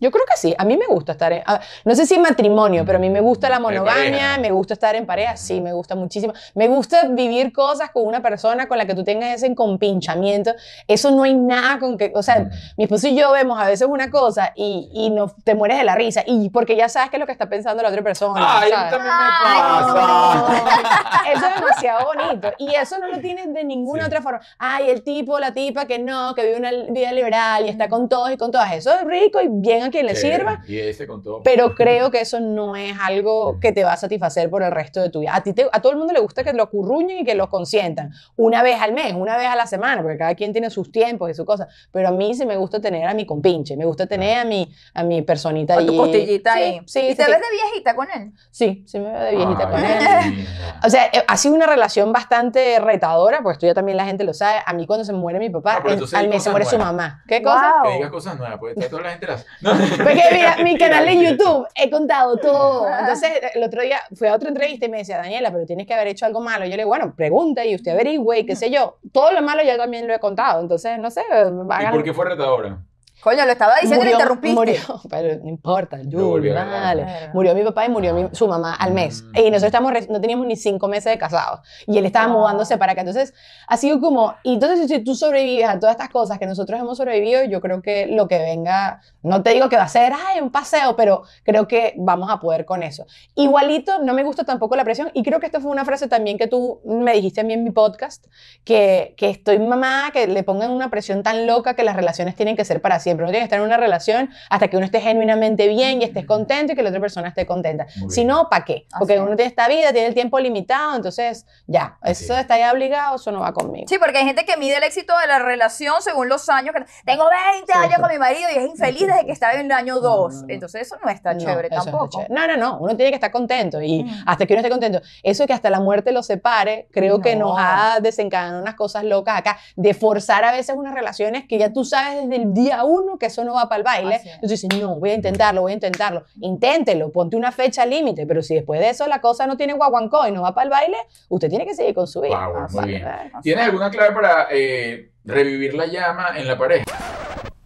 Yo creo que sí. A mí me gusta estar en. a- no sé si en matrimonio, pero a mí me gusta la monogamia, me gusta estar en pareja. Sí, me gusta muchísimo. Me gusta vivir cosas con una persona con la que tú tengas ese compinchamiento. Eso no hay nada con que. O sea, mi esposo y yo vemos a veces una cosa y, y no, te mueres de la risa. Y porque ya sabes qué es lo que está pensando la otra persona. Ay, ¿sabes? también me Ay, pasa. Eso es demasiado bonito. Y eso no lo tienes de ninguna Sí. otra forma. Ay, el tipo, la tipa que no, que vive una vida liberal y está con todos y con todas. Eso es rico y bien a quien le sirva. Y ese con todo. Pero creo que eso no es algo que te va a satisfacer por el resto de tu vida. A, ti te- a todo el mundo le gusta que lo acurruñen y que lo consientan. Una vez al mes, una vez a la semana, porque cada quien tiene sus tiempos y sus cosas. Pero a mí sí me gusta tener a mi compinche, me gusta tener a mi, a mi personita Con tu ahí. costillita Sí, ahí. Sí, ¿Y sí, te sí. ves de viejita con él? Sí, sí me veo de viejita Ay, con él. O sea, eh, ha sido una relación bastante retadora, pues esto ya también la gente lo sabe. A mí cuando se muere mi papá, No, al mes se muere su mamá. ¿Qué cosa? Wow. Que digas cosas nuevas, pues está toda la gente las... No. Porque mira, mi canal de YouTube he contado todo. Entonces, el otro día fui a otra entrevista y me decía, Daniela, pero tienes que haber hecho algo malo. Yo le digo, bueno, pregunta y usted averigüe y qué sé yo. Todo lo malo yo también lo he contado. Entonces, no sé, ¿Y por qué fue retadora? Coño, lo estaba diciendo y lo interrumpiste. murió, pero no importa, Lo volví Jul, a grabar. vale. Claro. Murió mi papá y murió mi- su mamá al mes. Mm. Y nosotros estamos, re- no teníamos ni cinco meses de casados. Y él estaba Wow. mudándose para acá. Entonces, ha sido como, y entonces si tú sobrevives a todas estas cosas que nosotros hemos sobrevivido, yo creo que lo que venga, no te digo que va a ser, ay, un paseo, pero creo que vamos a poder con eso. Igualito, no me gusta tampoco la presión. Y creo que esta fue una frase también que tú me dijiste a mí en mi podcast, que, que estoy mamá, que le pongan una presión tan loca que las relaciones tienen que ser para siempre. No tiene que estar en una relación hasta que uno esté genuinamente bien y estés contento y que la otra persona esté contenta. Si no, ¿para qué? Porque Así es. uno tiene esta vida, tiene el tiempo limitado, entonces ya, Así eso es. está ya obligado, eso no va conmigo. Sí, porque hay gente que mide el éxito de la relación según los años. Que... Tengo 20 Sí, años sí. con mi marido y es infeliz desde que estaba en el año 2. no. Entonces eso no está No, chévere eso no está tampoco. chévere. No, no, no, uno tiene que estar contento y Mm. hasta que uno esté contento. Eso de que hasta la muerte los separe, creo que No. nos ha desencadenado unas cosas locas acá, de forzar a veces unas relaciones que ya tú sabes desde el día uno uno que eso no va para el baile, entonces dices, no, voy a intentarlo, voy a intentarlo. Inténtelo, ponte una fecha límite, pero si después de eso la cosa no tiene guaguancó y no va para el baile, usted tiene que seguir con su vida. Wow, muy bien. ¿Tienes alguna clave para eh, revivir la llama en la pareja?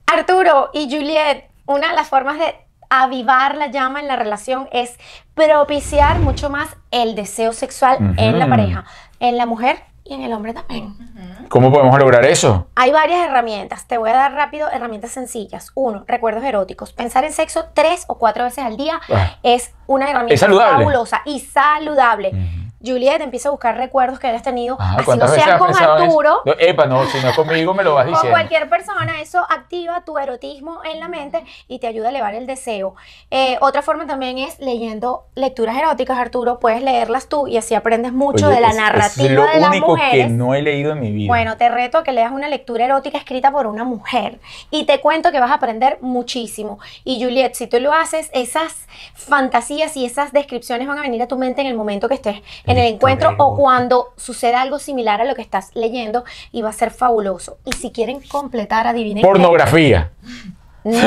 Arturo y Juliet, una de las formas de avivar la llama en la relación es propiciar mucho más el deseo sexual en la pareja, en la mujer y en el hombre también. ¿Cómo podemos lograr eso? Hay varias herramientas. Te voy a dar rápido herramientas sencillas. Uno, recuerdos eróticos. Pensar en sexo tres o cuatro veces al día Ah. es una herramienta fabulosa y saludable. Juliet, empieza a buscar recuerdos que hayas tenido, Ajá, así no ¿cuántas veces sean con? Arturo. No, epa, no, si no es conmigo me lo vas Con diciendo. cualquier persona, eso activa tu erotismo en la mente y te ayuda a elevar el deseo. Eh, otra forma también es leyendo lecturas eróticas, Arturo. Puedes leerlas tú y así aprendes mucho Oye, de la es- narrativa es lo de las único mujeres. que no he leído en mi vida. Bueno, te reto a que leas una lectura erótica escrita por una mujer y te cuento que vas a aprender muchísimo. Y Juliet, si tú lo haces, esas fantasías y esas descripciones van a venir a tu mente en el momento que estés en el encuentro o cuando suceda algo similar a lo que estás leyendo y va a ser fabuloso. Y si quieren completar, adivinen. qué. Pornografía. No.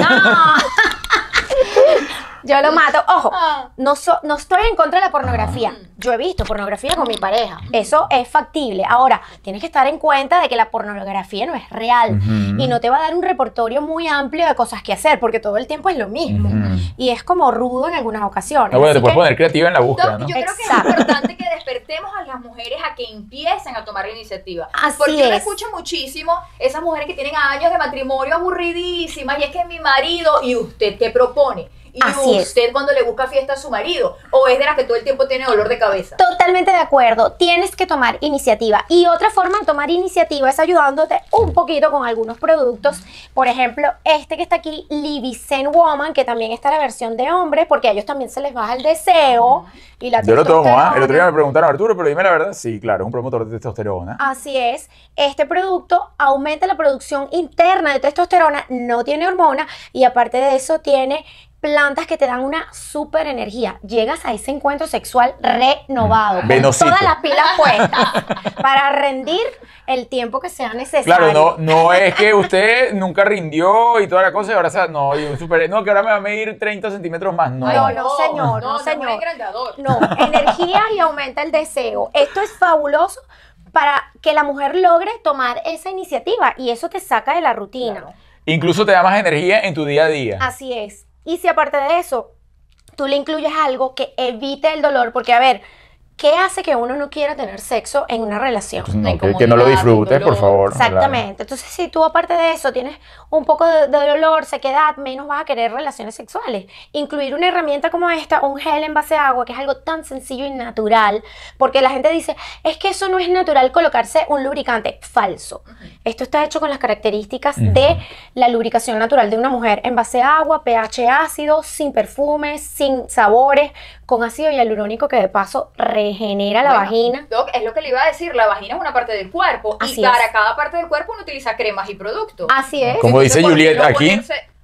Yo lo mato. Ojo, no, so- no estoy en contra de la pornografía. Yo he visto pornografía con mi pareja. Eso es factible. Ahora, tienes que estar en cuenta de que la pornografía no es real y no te va a dar un repertorio muy amplio de cosas que hacer porque todo el tiempo es lo mismo. Y es como rudo en algunas ocasiones. No, bueno, te puedes que- poner creativa en la búsqueda, ¿no? yo creo que es importante que despertemos a las mujeres a que empiecen a tomar la iniciativa. Así Porque yo le es. escucho muchísimo esas mujeres que tienen años de matrimonio aburridísimas y es que mi marido y usted qué propone. Y Así es. usted cuando le busca fiesta a su marido o es de las que todo el tiempo tiene dolor de cabeza. Totalmente de acuerdo, tienes que tomar iniciativa. Y otra forma de tomar iniciativa es ayudándote un poquito con algunos productos. Por ejemplo, este que está aquí, Libicen Woman, que también está la versión de hombre, porque a ellos también se les baja el deseo. Y la Yo lo tomo, ¿ah? El otro día me preguntaron, Arturo, pero dime la verdad. Sí, claro, es un promotor de testosterona. Así es, este producto aumenta la producción interna de testosterona, no tiene hormona y aparte de eso tiene plantas que te dan una super energía. Llegas a ese encuentro sexual renovado, con todas las pilas puestas para rendir el tiempo que sea necesario. Claro, no, no es que usted nunca rindió y toda la cosa y ahora se- no, y un super, no, que ahora me va a medir 30 centímetros más. No, Ay, no, señor, no, no, señor. es un engrandador. No, energía y aumenta el deseo. Esto es fabuloso para que la mujer logre tomar esa iniciativa y eso te saca de la rutina. Incluso te da más energía en tu día a día. Así es. Y si aparte de eso, tú le incluyes algo que evite el dolor, porque a ver, ¿qué hace que uno no quiera tener sexo en una relación? Pues no, que, que no lo disfrutes, por favor. Exactamente. Entonces, si tú aparte de eso tienes un poco de, de dolor, sequedad, menos vas a querer relaciones sexuales. Incluir una herramienta como esta, un gel en base a agua, que es algo tan sencillo y natural, porque la gente dice, es que eso no es natural colocarse un lubricante. Falso. Esto está hecho con las características de la lubricación natural de una mujer en base a agua, pH ácido, sin perfumes, sin sabores, con ácido hialurónico que de paso regenera la Bueno, vagina. Doc, es lo que le iba a decir, la vagina es una parte del cuerpo Así y es. para cada parte del cuerpo uno utiliza cremas y productos. Así es. Como dice ¿por qué Juliet aquí. ponerse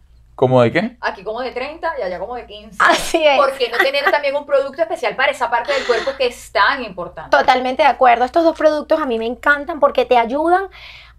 ¿Cómo de qué? Aquí como de 30 y allá como de 15. Así es. ¿Por qué no tener también un producto especial para esa parte del cuerpo que es tan importante? Totalmente de acuerdo. Estos dos productos a mí me encantan porque te ayudan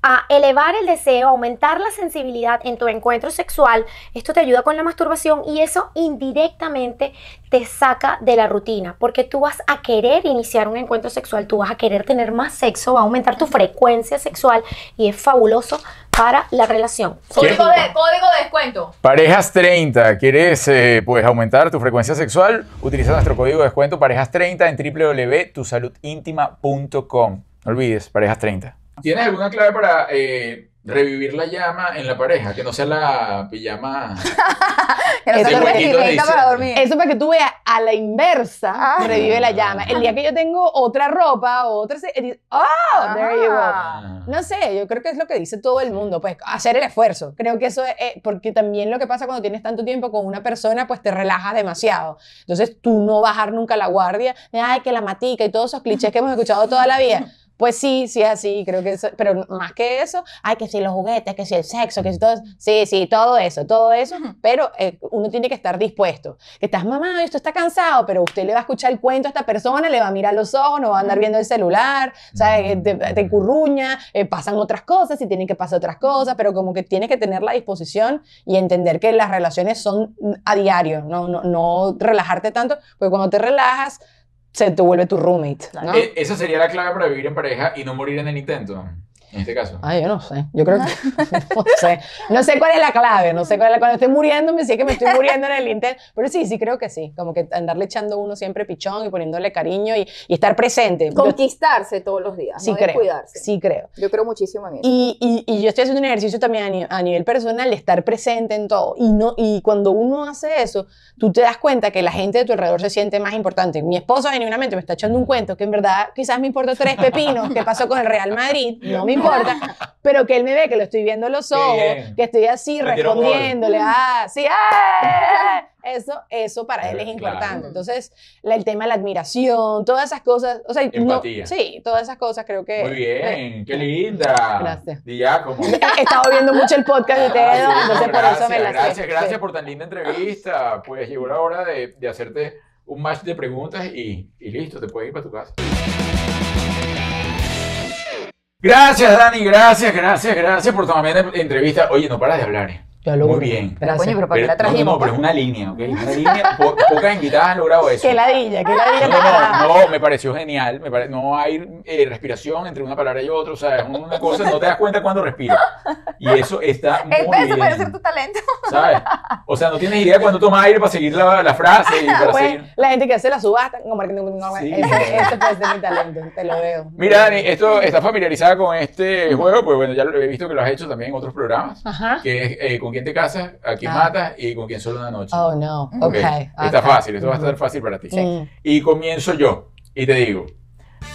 a elevar el deseo, aumentar la sensibilidad en tu encuentro sexual. Esto te ayuda con la masturbación y eso indirectamente te saca de la rutina porque tú vas a querer iniciar un encuentro sexual, tú vas a querer tener más sexo, va a aumentar tu frecuencia sexual y es fabuloso para la relación. Código de, código de descuento. Parejas 30, ¿quieres eh, pues aumentar tu frecuencia sexual? Utiliza nuestro código de descuento parejas 30 en www.tusaludintima.com. No olvides, parejas 30. ¿Tienes alguna clave para eh, revivir la llama en la pareja? Que no sea la pijama. Que no Eso se es lo lo que vestimenta dice. para dormir. Eso para que tú veas a la inversa, Ah. revive la llama. El día que yo tengo otra ropa, otra... se- di- ¡Oh! There you go. Ah. No sé, yo creo que es lo que dice todo el mundo, pues hacer el esfuerzo. Creo que eso es, eh, porque también lo que pasa cuando tienes tanto tiempo con una persona, pues te relajas demasiado. Entonces tú no bajar nunca la guardia, ay, que la matica y todos esos clichés que hemos escuchado toda la vida. Pues sí, sí es así, creo que eso, pero más que eso, ay, que si los juguetes, que si el sexo, que si todo sí, sí, todo eso, todo eso, pero eh, uno tiene que estar dispuesto, que estás mamado y esto está cansado, pero usted le va a escuchar el cuento a esta persona, le va a mirar los ojos, no va a andar viendo el celular, ¿sabes? Te, te curruña, eh, pasan otras cosas y tienen que pasar otras cosas, pero como que tienes que tener la disposición y entender que las relaciones son a diario, no, no, no relajarte tanto, porque cuando te relajas, se te vuelve tu roommate, ¿no? Eh, Esa sería la clave para vivir en pareja y no morir en el intento, en este caso. Ay, yo no sé. Yo creo que. No sé. No sé cuál es la clave. No sé cuál es la Cuando estoy muriendo, me sé que me estoy muriendo en el intento. Pero sí, sí creo que sí. Como que andarle echando uno siempre pichón y poniéndole cariño y, y estar presente. Yo- Conquistarse todos los días, sí no creo. descuidarse. Sí creo. Yo creo muchísimo en eso. Y, y, y yo estoy haciendo un ejercicio también a, ni- a nivel personal de estar presente en todo. Y, no, y cuando uno hace eso, tú te das cuenta que la gente de tu alrededor se siente más importante. Mi esposo genuinamente me está echando un cuento que en verdad quizás me importa tres pepinos que pasó con el Real Madrid, no me importa, pero que él me ve que lo estoy viendo los ojos, bien. que estoy así respondiéndole, ah, sí, ah, eso, eso para él es Claro. importante. Entonces, la- el tema de la admiración, todas esas cosas, o sea, no- Empatía. sí, todas esas cosas creo que... Muy bien, qué linda. Gracias. Di ya, como. He estado viendo mucho el podcast de ustedes, Ah, sí, entonces no, por eso me la sé. Gracias, gracias por tan linda entrevista. Pues llegó la hora de, de hacerte un match de preguntas y, y listo, te puedes ir para tu casa. Gracias, Dani, gracias, gracias, gracias por tomarme la entrevista. Oye, no paras de hablar. Ya lo Muy logré. bien. Gracias. Coño, pero ¿para qué la Pero- no, trajimos? no, pero es una línea, ¿ok? Una línea. Po- pocas invitadas han logrado eso. Qué ladilla, qué ladilla. No, no, no, no, me pareció genial. Me pare- No hay eh, respiración entre una palabra y otra. O sea, es una cosa, no te das cuenta cuando respiras. Y eso está muy El peso puede bien. ser tu talento. ¿Sabes? O sea, no tienes idea cuando tomas aire para seguir la, la frase y para Pues, seguir. la gente que hace la subasta, marketing, no, Sí. ese, ese puede ser mi talento, te lo veo. Mira, Dani, esto está familiarizada con este juego, pues bueno, ya lo he visto que lo has hecho también en otros programas, Ajá. que es eh, con quién te casas, a quién Ah. matas y con quién solo una noche. Oh, no. Ok. Está fácil, esto va a estar fácil para ti. Mm. Y comienzo yo y te digo,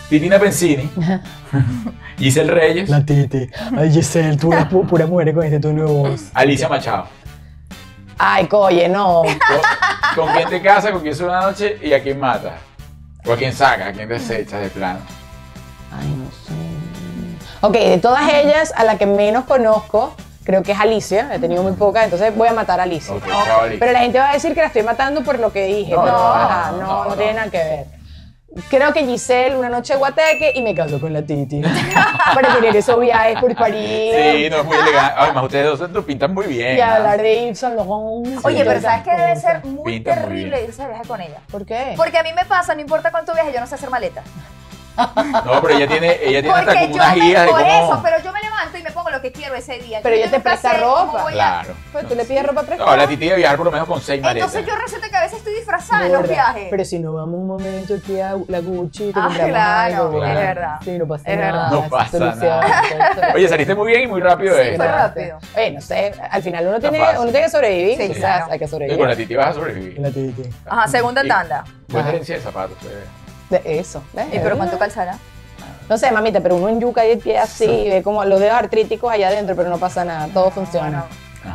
Titina Pensini, Giselle Reyes, La Titi. Ay, Giselle, tú eres pu- pura mujer con este tono de voz. Alicia Machado. Ay, coye, no. ¿Con, con quién te casas, con quién solo una noche y a quién matas? O a quién sacas, a quién desechas de plano. Ay, no sé. Ok, de todas ellas, a la que menos conozco, creo que es Alicia. He tenido muy pocas, entonces voy a matar a Alicia. Ok, chao, Alicia. Pero la gente va a decir que la estoy matando por lo que dije. No, no, ajá, no, no, no, no no. tiene nada que ver. Creo que Giselle, una noche de guateque y me caso con la Titi. Para tener esos viajes por París. Sí, no es muy elegante. Además, ustedes dos se pintan muy bien. Y hablar de Yves Saint Laurent. Oye, pero ¿sabes qué esas debe ser muy Pinta muy terrible bien. irse de viaje con ella? ¿Por qué? Porque a mí me pasa, no importa cuánto viaje, yo no sé hacer maleta. No, pero ella tiene, ella tiene hasta como unas guías de por cómo... eso, pero yo me levanto y me pongo lo que quiero ese día. Pero Yo ella te presta ropa. a- Claro. Pues tú le pides ropa prestada. No, la titi debe viajar por lo menos con seis maletas. Entonces yo resulta que a veces estoy disfrazada en los viajes. Pero si no vamos un momento aquí a la Gucci, te Ah, claro, algo. es ¿verdad? Sí, no pasa Es nada. No pasa solución, nada. Oye, saliste muy bien y muy rápido fue esto. rápido. Oye, no sé, al final uno tiene, uno tiene que sobrevivir, Sí, quizás claro. hay que Y sobrevivir. con la titi vas a sobrevivir. La titi. Ajá, segunda Y- tanda. Buena herencia de zapatos. eh. De eso. ¿ves? ¿Y pero cuánto calzará? No sé, mamita, pero uno en yuca y el pie así, ve como los dedos artríticos allá adentro, pero no pasa nada, todo funciona.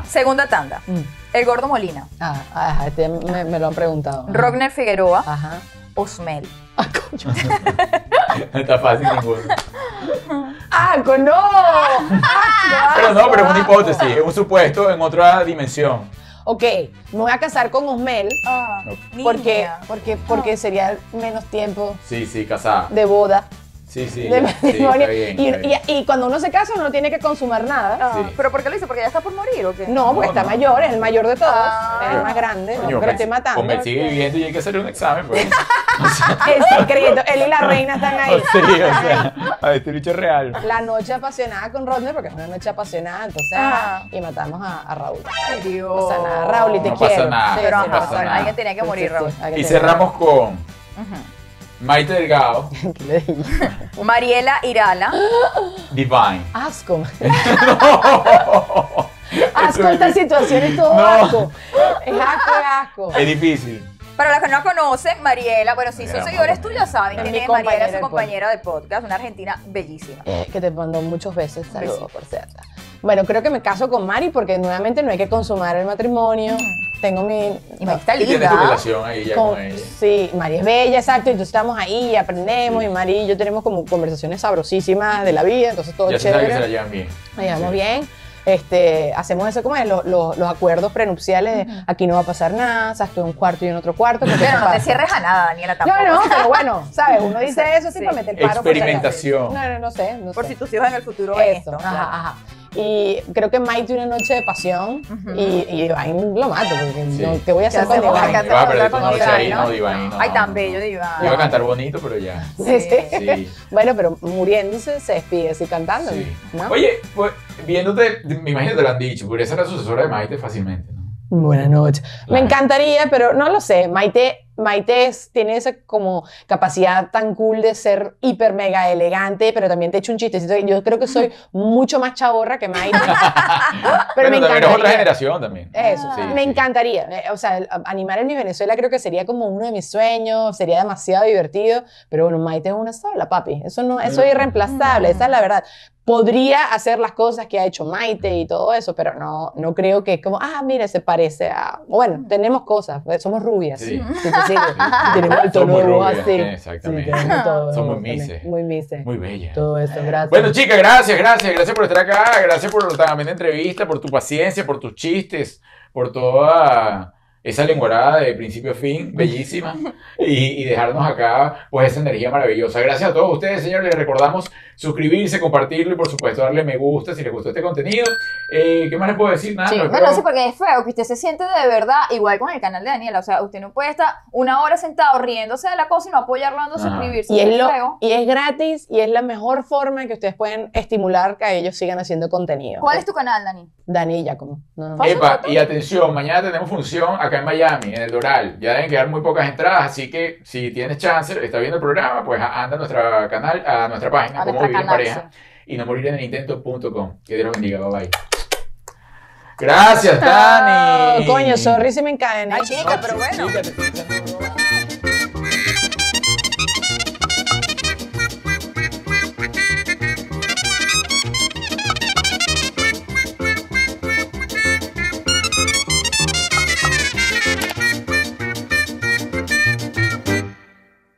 Segunda tanda. Mm. El gordo Molina. Ah, ajá, este me, me lo han preguntado. Rogner Figueroa. Ajá. Osmel. Ah, coño. No está fácil ninguno. ¡Asco, no! ¡Asco, Pero no, pero es una hipótesis, es un supuesto en otra dimensión. Ok, me voy a casar con Osmel Ah, No. porque, porque, porque sería menos tiempo Sí, sí, casada. de boda, Sí, sí. de sí, matrimonio. está bien, y, está bien. y- y cuando uno se casa, uno no tiene que consumar nada. Ah, Sí. ¿Pero por qué lo dice? ¿Porque ya está por morir o qué? No, porque No, está no. mayor, es el mayor de todos, Ah. es el más grande, Coño, lo estoy Mel- matando. Con Mel sigue viviendo y hay que hacerle un examen, pues. El secreto, él y la reina están ahí. sí, o sea, a ver, este bicho es real. La noche apasionada con Rodney, porque es una noche apasionada, entonces, Ah. y matamos a, a Raúl. Ay, Dios. No pasa nada, Raúl, y te No pasa quiero. nada, Pero no pasa nada. alguien tenía que morir, sí, Raúl. sí, hay que Y cerramos con Maite Delgado, ¿Qué le dije? Mariela Irala. Divine. Asco. no. Asco, esta situación es todo No. asco. Es asco, es asco. Es difícil. Para los que no conocen, Mariela, bueno, si son Era seguidores tuyos saben Es quién mi es Mariela, compañera su compañera de podcast, una argentina bellísima. Eh, que te mandó muchos besos, saludos, Besito. por cierto. Bueno, creo que me caso con Mari porque nuevamente no hay que consumar el matrimonio. tengo mi... Y está Y tienes tu linda. relación ahí ya con- con ella. sí, Mari es bella, exacto, entonces estamos ahí y aprendemos y Mari y yo tenemos como conversaciones sabrosísimas de la vida, entonces todo Ya se sabe que se la chévere, llevan bien. nos llevamos Sí. bien. Este, hacemos eso como es, lo- lo- los acuerdos prenupciales de aquí no va a pasar nada, o sea, tú en un cuarto y en otro cuarto. Pero no te cierres a nada, Daniela, tampoco. No, no, pero bueno, ¿sabes? Uno dice eso así Sí. para meter paro. Experimentación. No, no, no sé, no Por sé. si tus hijos en el futuro Eso, esto. ajá, claro. ajá. Y creo que Mike tiene una noche de pasión y, y Divine lo mato, porque Sí. no, ¿qué voy a hacer con Divine? acá. Va a perder tu noche Divine, ahí, ¿no? Divine, no. Ay, tan bello, Divine. Iba a cantar bonito, pero ya. Sí, sí. Sí. Bueno, pero muriéndose se despide así cantando, Sí. ¿no? Oye, pues, viéndote, me imagino que te lo han dicho, podría ser la sucesora de Maite fácilmente. Buenas noches. Me Claro. encantaría, pero no lo sé. Maite, Maite es- tiene esa como capacidad tan cool de ser hiper mega elegante, pero también te echo un chistecito. Yo creo que soy mucho más chaborra que Maite. pero me bueno, también eres otra encantaría. generación también. Eso, Sí, me sí. encantaría. Eh, O sea, animar en mi Venezuela creo que sería como uno de mis sueños, sería demasiado divertido, pero bueno, Maite es una sola, papi. Eso no, eso es irreemplazable, esa es la verdad. Podría hacer las cosas que ha hecho Maite y todo eso, pero no, no creo que es como, ah, mira, se parece a... Bueno, tenemos cosas, pues, somos rubias. Sí. Sí, sí, sí. Tenemos el tono Somos rubias, así. exactamente. Todo, Somos mises. Muy mises. Muy bella. Todo eso, gracias. Bueno, chicas, gracias, gracias, gracias por estar acá, gracias por la tremenda entrevista, por tu paciencia, por tus chistes, por toda esa lenguarada de principio a fin, bellísima, y, y dejarnos acá pues esa energía maravillosa. Gracias a todos ustedes, señores, les recordamos suscribirse, compartirlo y por supuesto darle me gusta si les gustó este contenido. Eh, ¿Qué más les puedo decir? Nada, Sí, nos bueno, sí, porque es feo que usted se siente de verdad igual con el canal de Daniela. O sea, usted no puede estar una hora sentado riéndose de la cosa y no apoyarlo dando Ajá. suscribirse. Y es, lo- feo. y es gratis y es la mejor forma en que ustedes pueden estimular que ellos sigan haciendo contenido. ¿Cuál es tu canal, Dani? Dani y Giacomo. No, no. Epa, y atención, mañana tenemos función acá en Miami, en el Doral. Ya deben quedar muy pocas entradas, así que si tienes chance, está viendo el programa, pues anda a nuestro canal, a nuestra página, A como nuestra vivir en pareja, y no morir en el intento.com. Que Dios los bendiga, bye bye. Gracias, Dani. Oh, coño, sorry si me encadené. Ay, chica, pero bueno. Chica,